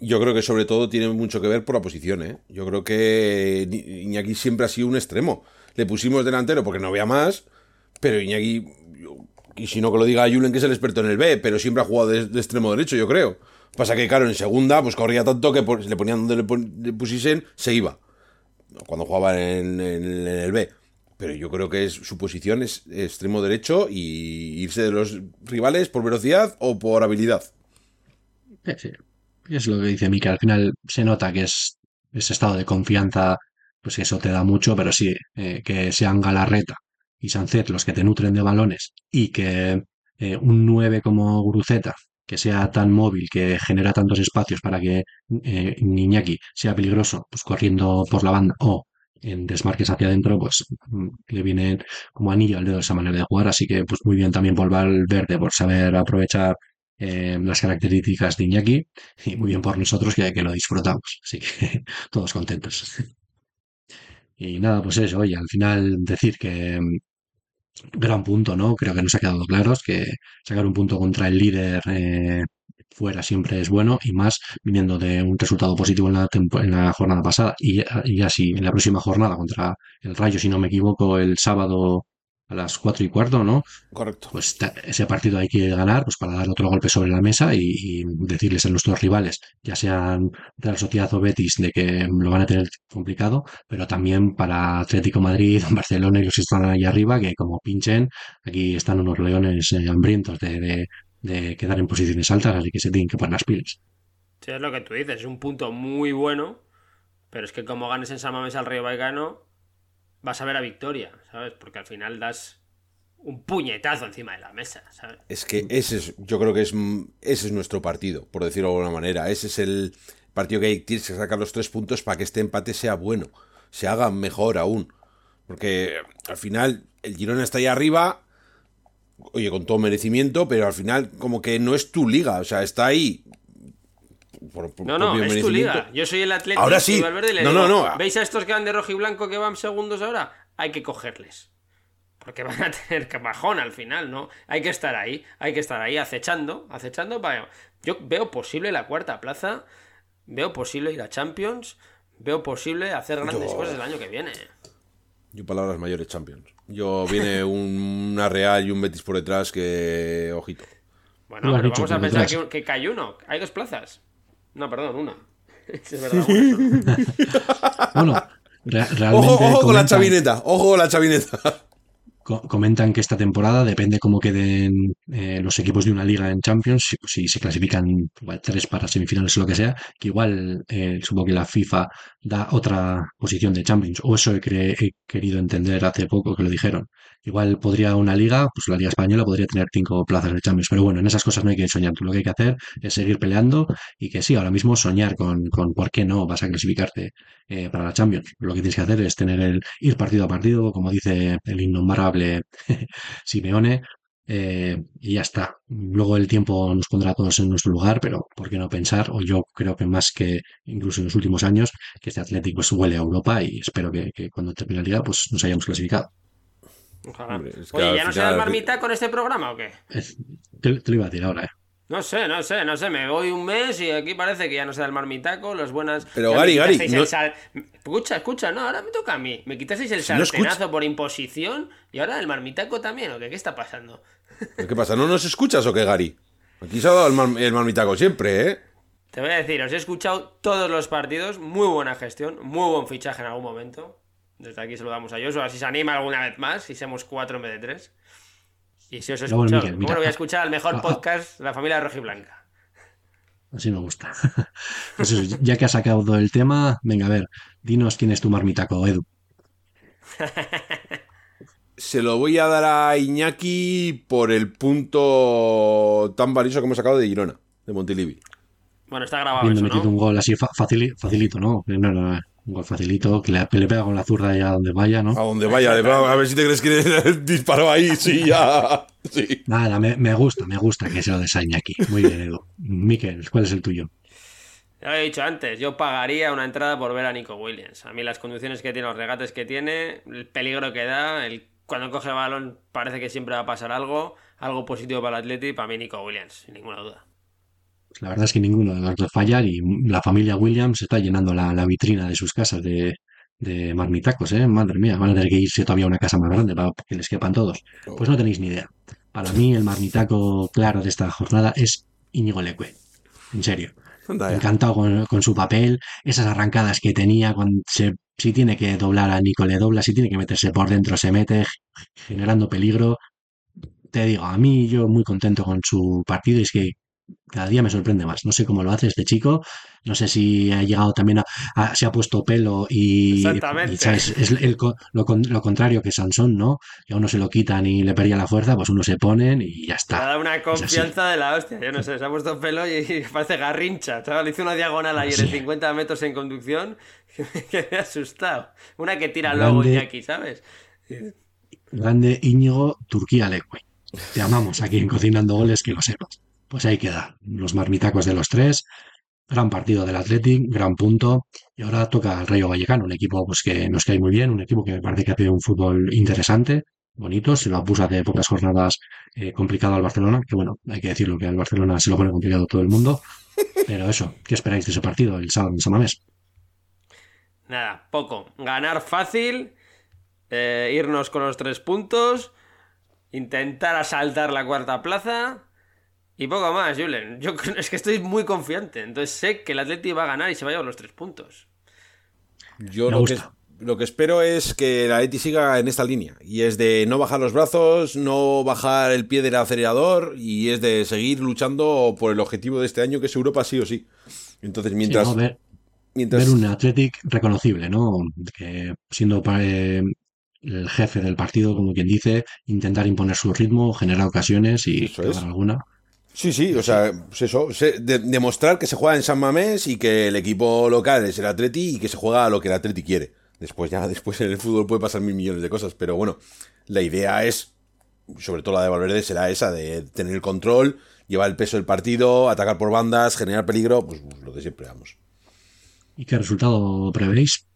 Yo creo que sobre todo tiene mucho que ver por la posición, ¿eh? Yo creo que Iñaki siempre ha sido un extremo. Le pusimos delantero porque no había más, pero Iñaki, y si no que lo diga Julen, que es el experto en el B, pero siempre ha jugado de, de extremo derecho, yo creo. Pasa que, claro, en segunda, pues corría tanto que le ponían donde le, pusiesen, se iba. Cuando jugaba en, el B. Pero yo creo que es, su posición es extremo derecho y irse de los rivales por velocidad o por habilidad. Es lo que dice Mika. Al final se nota que es ese estado de confianza, pues eso te da mucho, pero sí, eh, que sean Galarreta y Sancet los que te nutren de balones y que eh, un 9 como Gruceta que sea tan móvil, que genera tantos espacios para que eh, Iñaki sea peligroso, pues corriendo por la banda, o en desmarques hacia adentro, pues mm, le viene como anillo al dedo esa manera de jugar. Así que, pues muy bien también por Verde por saber aprovechar eh, las características de Iñaki y muy bien por nosotros que, que lo disfrutamos. Así que todos contentos. Y nada, pues eso, oye, al final decir que mm, gran punto, ¿no? Creo que nos ha quedado claro que sacar un punto contra el líder eh, fuera siempre es bueno y más viniendo de un resultado positivo en la, en la jornada pasada y, y así en la próxima jornada contra el Rayo, si no me equivoco, el sábado a las cuatro y cuarto, ¿no? Correcto. Pues ese partido hay que ganar pues para dar otro golpe sobre la mesa y, decirles a nuestros rivales, ya sean Real Sociedad o Betis, de que lo van a tener complicado, pero también para Atlético Madrid, Barcelona y los que están ahí arriba, que como pinchen, aquí están unos leones eh, hambrientos de, de, quedar en posiciones altas, así que se tienen que poner las pilas. Sí, es lo que tú dices, es un punto muy bueno, pero es que como ganes en San Mamés al Río Vallecano, vas a ver a victoria, ¿sabes? Porque al final das un puñetazo encima de la mesa, ¿sabes? Es que ese es, yo creo que es, ese es nuestro partido, por decirlo de alguna manera. Ese es el partido que hay, tienes que sacar los tres puntos para que este empate sea bueno, se haga mejor aún. Porque al final el Girona está ahí arriba, oye, con todo merecimiento, pero al final como que no es tu liga, o sea, está ahí no, no, es tu liga. Yo soy el Atlético ahora sí. no, no, no. ¿Veis a estos que van de rojo y blanco que van segundos ahora? Hay que cogerles. Porque van a tener bajón al final, ¿no? Hay que estar ahí, hay que estar ahí acechando, acechando para... Yo veo posible la cuarta plaza, veo posible ir a Champions, veo posible hacer grandes cosas el año que viene. Yo palabras mayores Champions. Yo viene una Real y un Betis por detrás que... Ojito. Bueno, pero vamos a pensar que, que cae uno. Hay dos plazas. No, perdón, una. bueno, realmente. Ojo, ojo con la chavineta, ojo con la chavineta. Comentan que esta temporada depende cómo queden eh, los equipos de una liga en Champions, si, se clasifican tres para semifinales o lo que sea, que igual eh, supongo que la FIFA da otra posición de Champions, o eso he, querido entender hace poco que lo dijeron. Igual podría una liga, pues la Liga Española podría tener cinco plazas de Champions, pero bueno, en esas cosas no hay que soñar. Lo que hay que hacer es seguir peleando y que sí, ahora mismo soñar con, con por qué no vas a clasificarte eh, para la Champions. Lo que tienes que hacer es tener el ir partido a partido, como dice el innombrable Simeone, eh, y ya está. Luego el tiempo nos pondrá a todos en nuestro lugar, pero ¿por qué no pensar? O yo creo que más que incluso en los últimos años, que este Atlético pues, huele a Europa y espero que, que cuando termine la liga pues nos hayamos clasificado. Oye, ¿ya no se da el marmita con este programa o qué? Te, lo iba a decir ahora, eh. No sé, no sé, no sé. Me voy un mes y aquí parece que ya no se da el marmitaco, las buenas. Pero Gary, Gary. Escucha, escucha, no, ahora me toca a mí. Me quitasteis el sartenazo por imposición y ahora el marmitaco también, ¿o qué? ¿Qué está pasando? ¿Qué pasa? ¿No nos escuchas o qué, Gary? Aquí se ha dado el, el marmitaco siempre, ¿eh? Te voy a decir, os he escuchado todos los partidos, muy buena gestión, muy buen fichaje en algún momento. Desde aquí saludamos a Joshua, si se anima alguna vez más, si somos cuatro en vez de tres. Y si os ¿cómo lo voy a escuchar al mejor podcast de la familia Rojiblanca? Así me gusta. Pues eso, ya que has sacado el tema, venga, a ver, dinos quién es tu marmitaco, Edu. Se lo voy a dar a Iñaki por el punto tan valioso que hemos sacado de Girona, de Montilivi. Bueno, está grabado. eso, metido un gol así facilito, ¿no? No, no, no. Un gol facilito, que le, pega con la zurda ya a donde vaya, ¿no? A donde vaya, a ver si te crees que disparó ahí, sí, ya. Sí. Nada, me, gusta, me gusta que se lo desañe aquí. Muy bien, Edu. Miquel, ¿cuál es el tuyo? Ya lo he dicho antes, yo pagaría una entrada por ver a Nico Williams. A mí las conducciones que tiene, los regates que tiene, el peligro que da, el, cuando coge el balón parece que siempre va a pasar algo, algo positivo para el Atleti, para mí Nico Williams, sin ninguna duda. La verdad es que ninguno de los dos fallar y la familia Williams está llenando la, vitrina de sus casas de, de marmitacos, ¿eh? Madre mía, van a tener que irse todavía a una casa más grande para que les quepan todos. Pues no tenéis ni idea. Para mí el marmitaco claro de esta jornada es Íñigo Leque. En serio. Encantado con, su papel, esas arrancadas que tenía, cuando si tiene que doblar a Nico le dobla, si tiene que meterse por dentro se mete, generando peligro. Te digo, a mí yo muy contento con su partido es que cada día me sorprende más. No sé cómo lo hace este chico, no sé si ha llegado también a, se ha puesto pelo y, ¿sabes? es el, lo, contrario que Sansón, ¿no? Que a uno se lo quitan y le perdía la fuerza, pues uno se ponen y ya está. Ha dado una confianza de la hostia, yo no sé, se ha puesto pelo y, parece garrincha, Le hizo una diagonal ayer en 50 metros en conducción que me ha asustado. Una que tira luego aquí, ¿sabes? Grande Íñigo Turquía Leque. Te amamos aquí en Cocinando Goles, que lo sepas. Pues ahí queda, los marmitacos de los tres. Gran partido del Athletic, gran punto. Y ahora toca al Rayo Vallecano, un equipo pues, que nos cae muy bien, un equipo que me parece que hace un fútbol interesante, bonito. Se lo puso de pocas jornadas eh, complicado al Barcelona, que bueno, hay que decirlo que al Barcelona se lo pone complicado todo el mundo. Pero eso, ¿qué esperáis de ese partido el sábado en Samamés? Nada, poco. Ganar fácil, eh, irnos con los tres puntos, intentar asaltar la cuarta plaza y poco más, Julen. Yo es que estoy muy confiante. Entonces sé que el Atleti va a ganar y se va a llevar los tres puntos. Yo lo que, lo que, espero es que el Atleti siga en esta línea. Y es de no bajar los brazos, no bajar el pie del acelerador y es de seguir luchando por el objetivo de este año que es Europa sí o sí. Entonces, mientras... ver, mientras... un Athletic reconocible, ¿no? Que siendo eh, el jefe del partido, como quien dice, intentar imponer su ritmo, generar ocasiones y alguna. Sí, sí, o sea, pues eso, demostrar que se juega en San Mamés y que el equipo local es el Atleti y que se juega a lo que el Atleti quiere. Después ya, después en el fútbol puede pasar mil millones de cosas, pero bueno, la idea es, sobre todo la de Valverde, será esa, de tener el control, llevar el peso del partido, atacar por bandas, generar peligro, pues, pues lo de siempre, vamos. ¿Y qué resultado prevéis?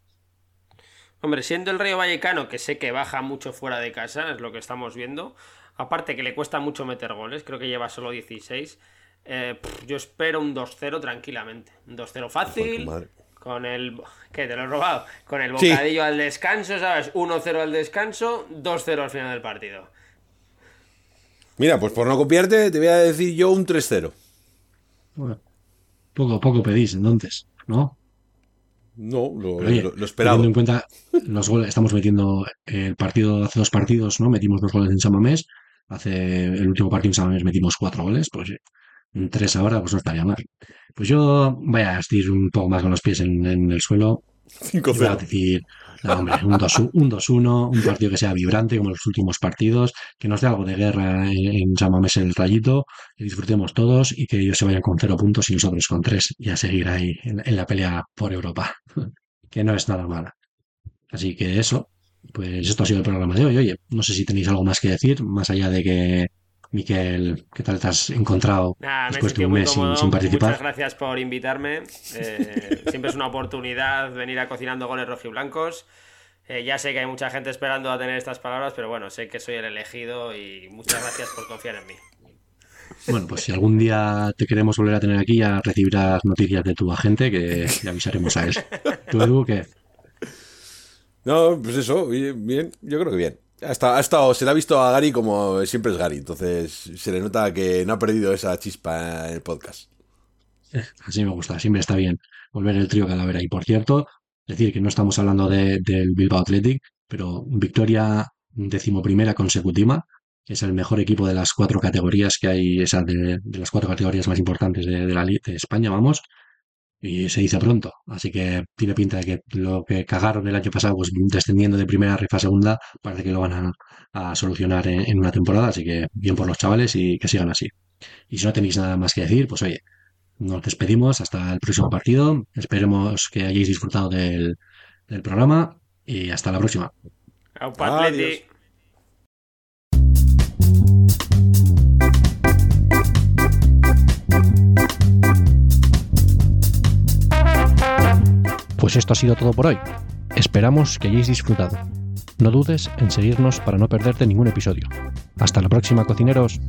Hombre, siendo el Rayo Vallecano, que sé que baja mucho fuera de casa, es lo que estamos viendo, Aparte que le cuesta mucho meter goles, creo que lleva solo 16. Eh, yo espero un 2-0 tranquilamente. Un 2-0 fácil. Con el. ¿Qué? ¿Te lo he robado? Con el bocadillo al descanso, ¿sabes? 1-0 al descanso, 2-0 al final del partido. Mira, pues por no copiarte, te voy a decir yo un 3-0. Bueno, poco a poco pedís entonces, ¿no? No, lo, lo, esperaba. Teniendo en cuenta los goles, estamos metiendo el partido hace dos partidos, ¿no? Metimos dos goles en San Mamés. Hace el último partido en San Mamés metimos cuatro goles, pues en tres ahora, pues no estaría mal. Pues yo voy a estir un poco más con los pies en, el suelo. 5 Voy a decir, hombre, un 2-1, un, partido que sea vibrante como los últimos partidos, que nos dé algo de guerra en, San Mamés el rayito, que disfrutemos todos y que ellos se vayan con cero puntos y nosotros con tres y a seguir ahí en la pelea por Europa, que no es nada mala. Así que eso, pues esto ha sido el programa de hoy. Oye, no sé si tenéis algo más que decir, más allá de que, Miquel, ¿qué tal te has encontrado después de un mes sin, participar? Muchas gracias por invitarme. Eh, siempre es una oportunidad venir a Cocinando Goles Rojiblancos. Eh, ya sé que hay mucha gente esperando a tener estas palabras, pero bueno, sé que soy el elegido y muchas gracias por confiar en mí. Bueno, pues si algún día te queremos volver a tener aquí, ya recibirás noticias de tu agente que le avisaremos a él. ¿Tú, Edu, qué? No, pues eso, bien, yo creo que bien. Ha estado, se le ha visto a Gary como siempre es Gary, entonces se le nota que no ha perdido esa chispa en el podcast. Así me gusta, siempre está bien volver el trío Calavera. Y por cierto, decir que no estamos hablando del Bilbao Athletic, pero victoria decimoprimera consecutiva, que es el mejor equipo de las cuatro categorías que hay, esa de, las cuatro categorías más importantes de, de la de España, vamos y se dice pronto. Así que tiene pinta de que lo que cagaron el año pasado, pues descendiendo de primera rifa a segunda, parece que lo van a, solucionar en, una temporada. Así que bien por los chavales y que sigan así. Y si no tenéis nada más que decir, pues oye, nos despedimos hasta el próximo partido. Esperemos que hayáis disfrutado del, del programa y hasta la próxima. Adiós. Pues esto ha sido todo por hoy. Esperamos que hayáis disfrutado. No dudes en seguirnos para no perderte ningún episodio. Hasta la próxima, cocineros.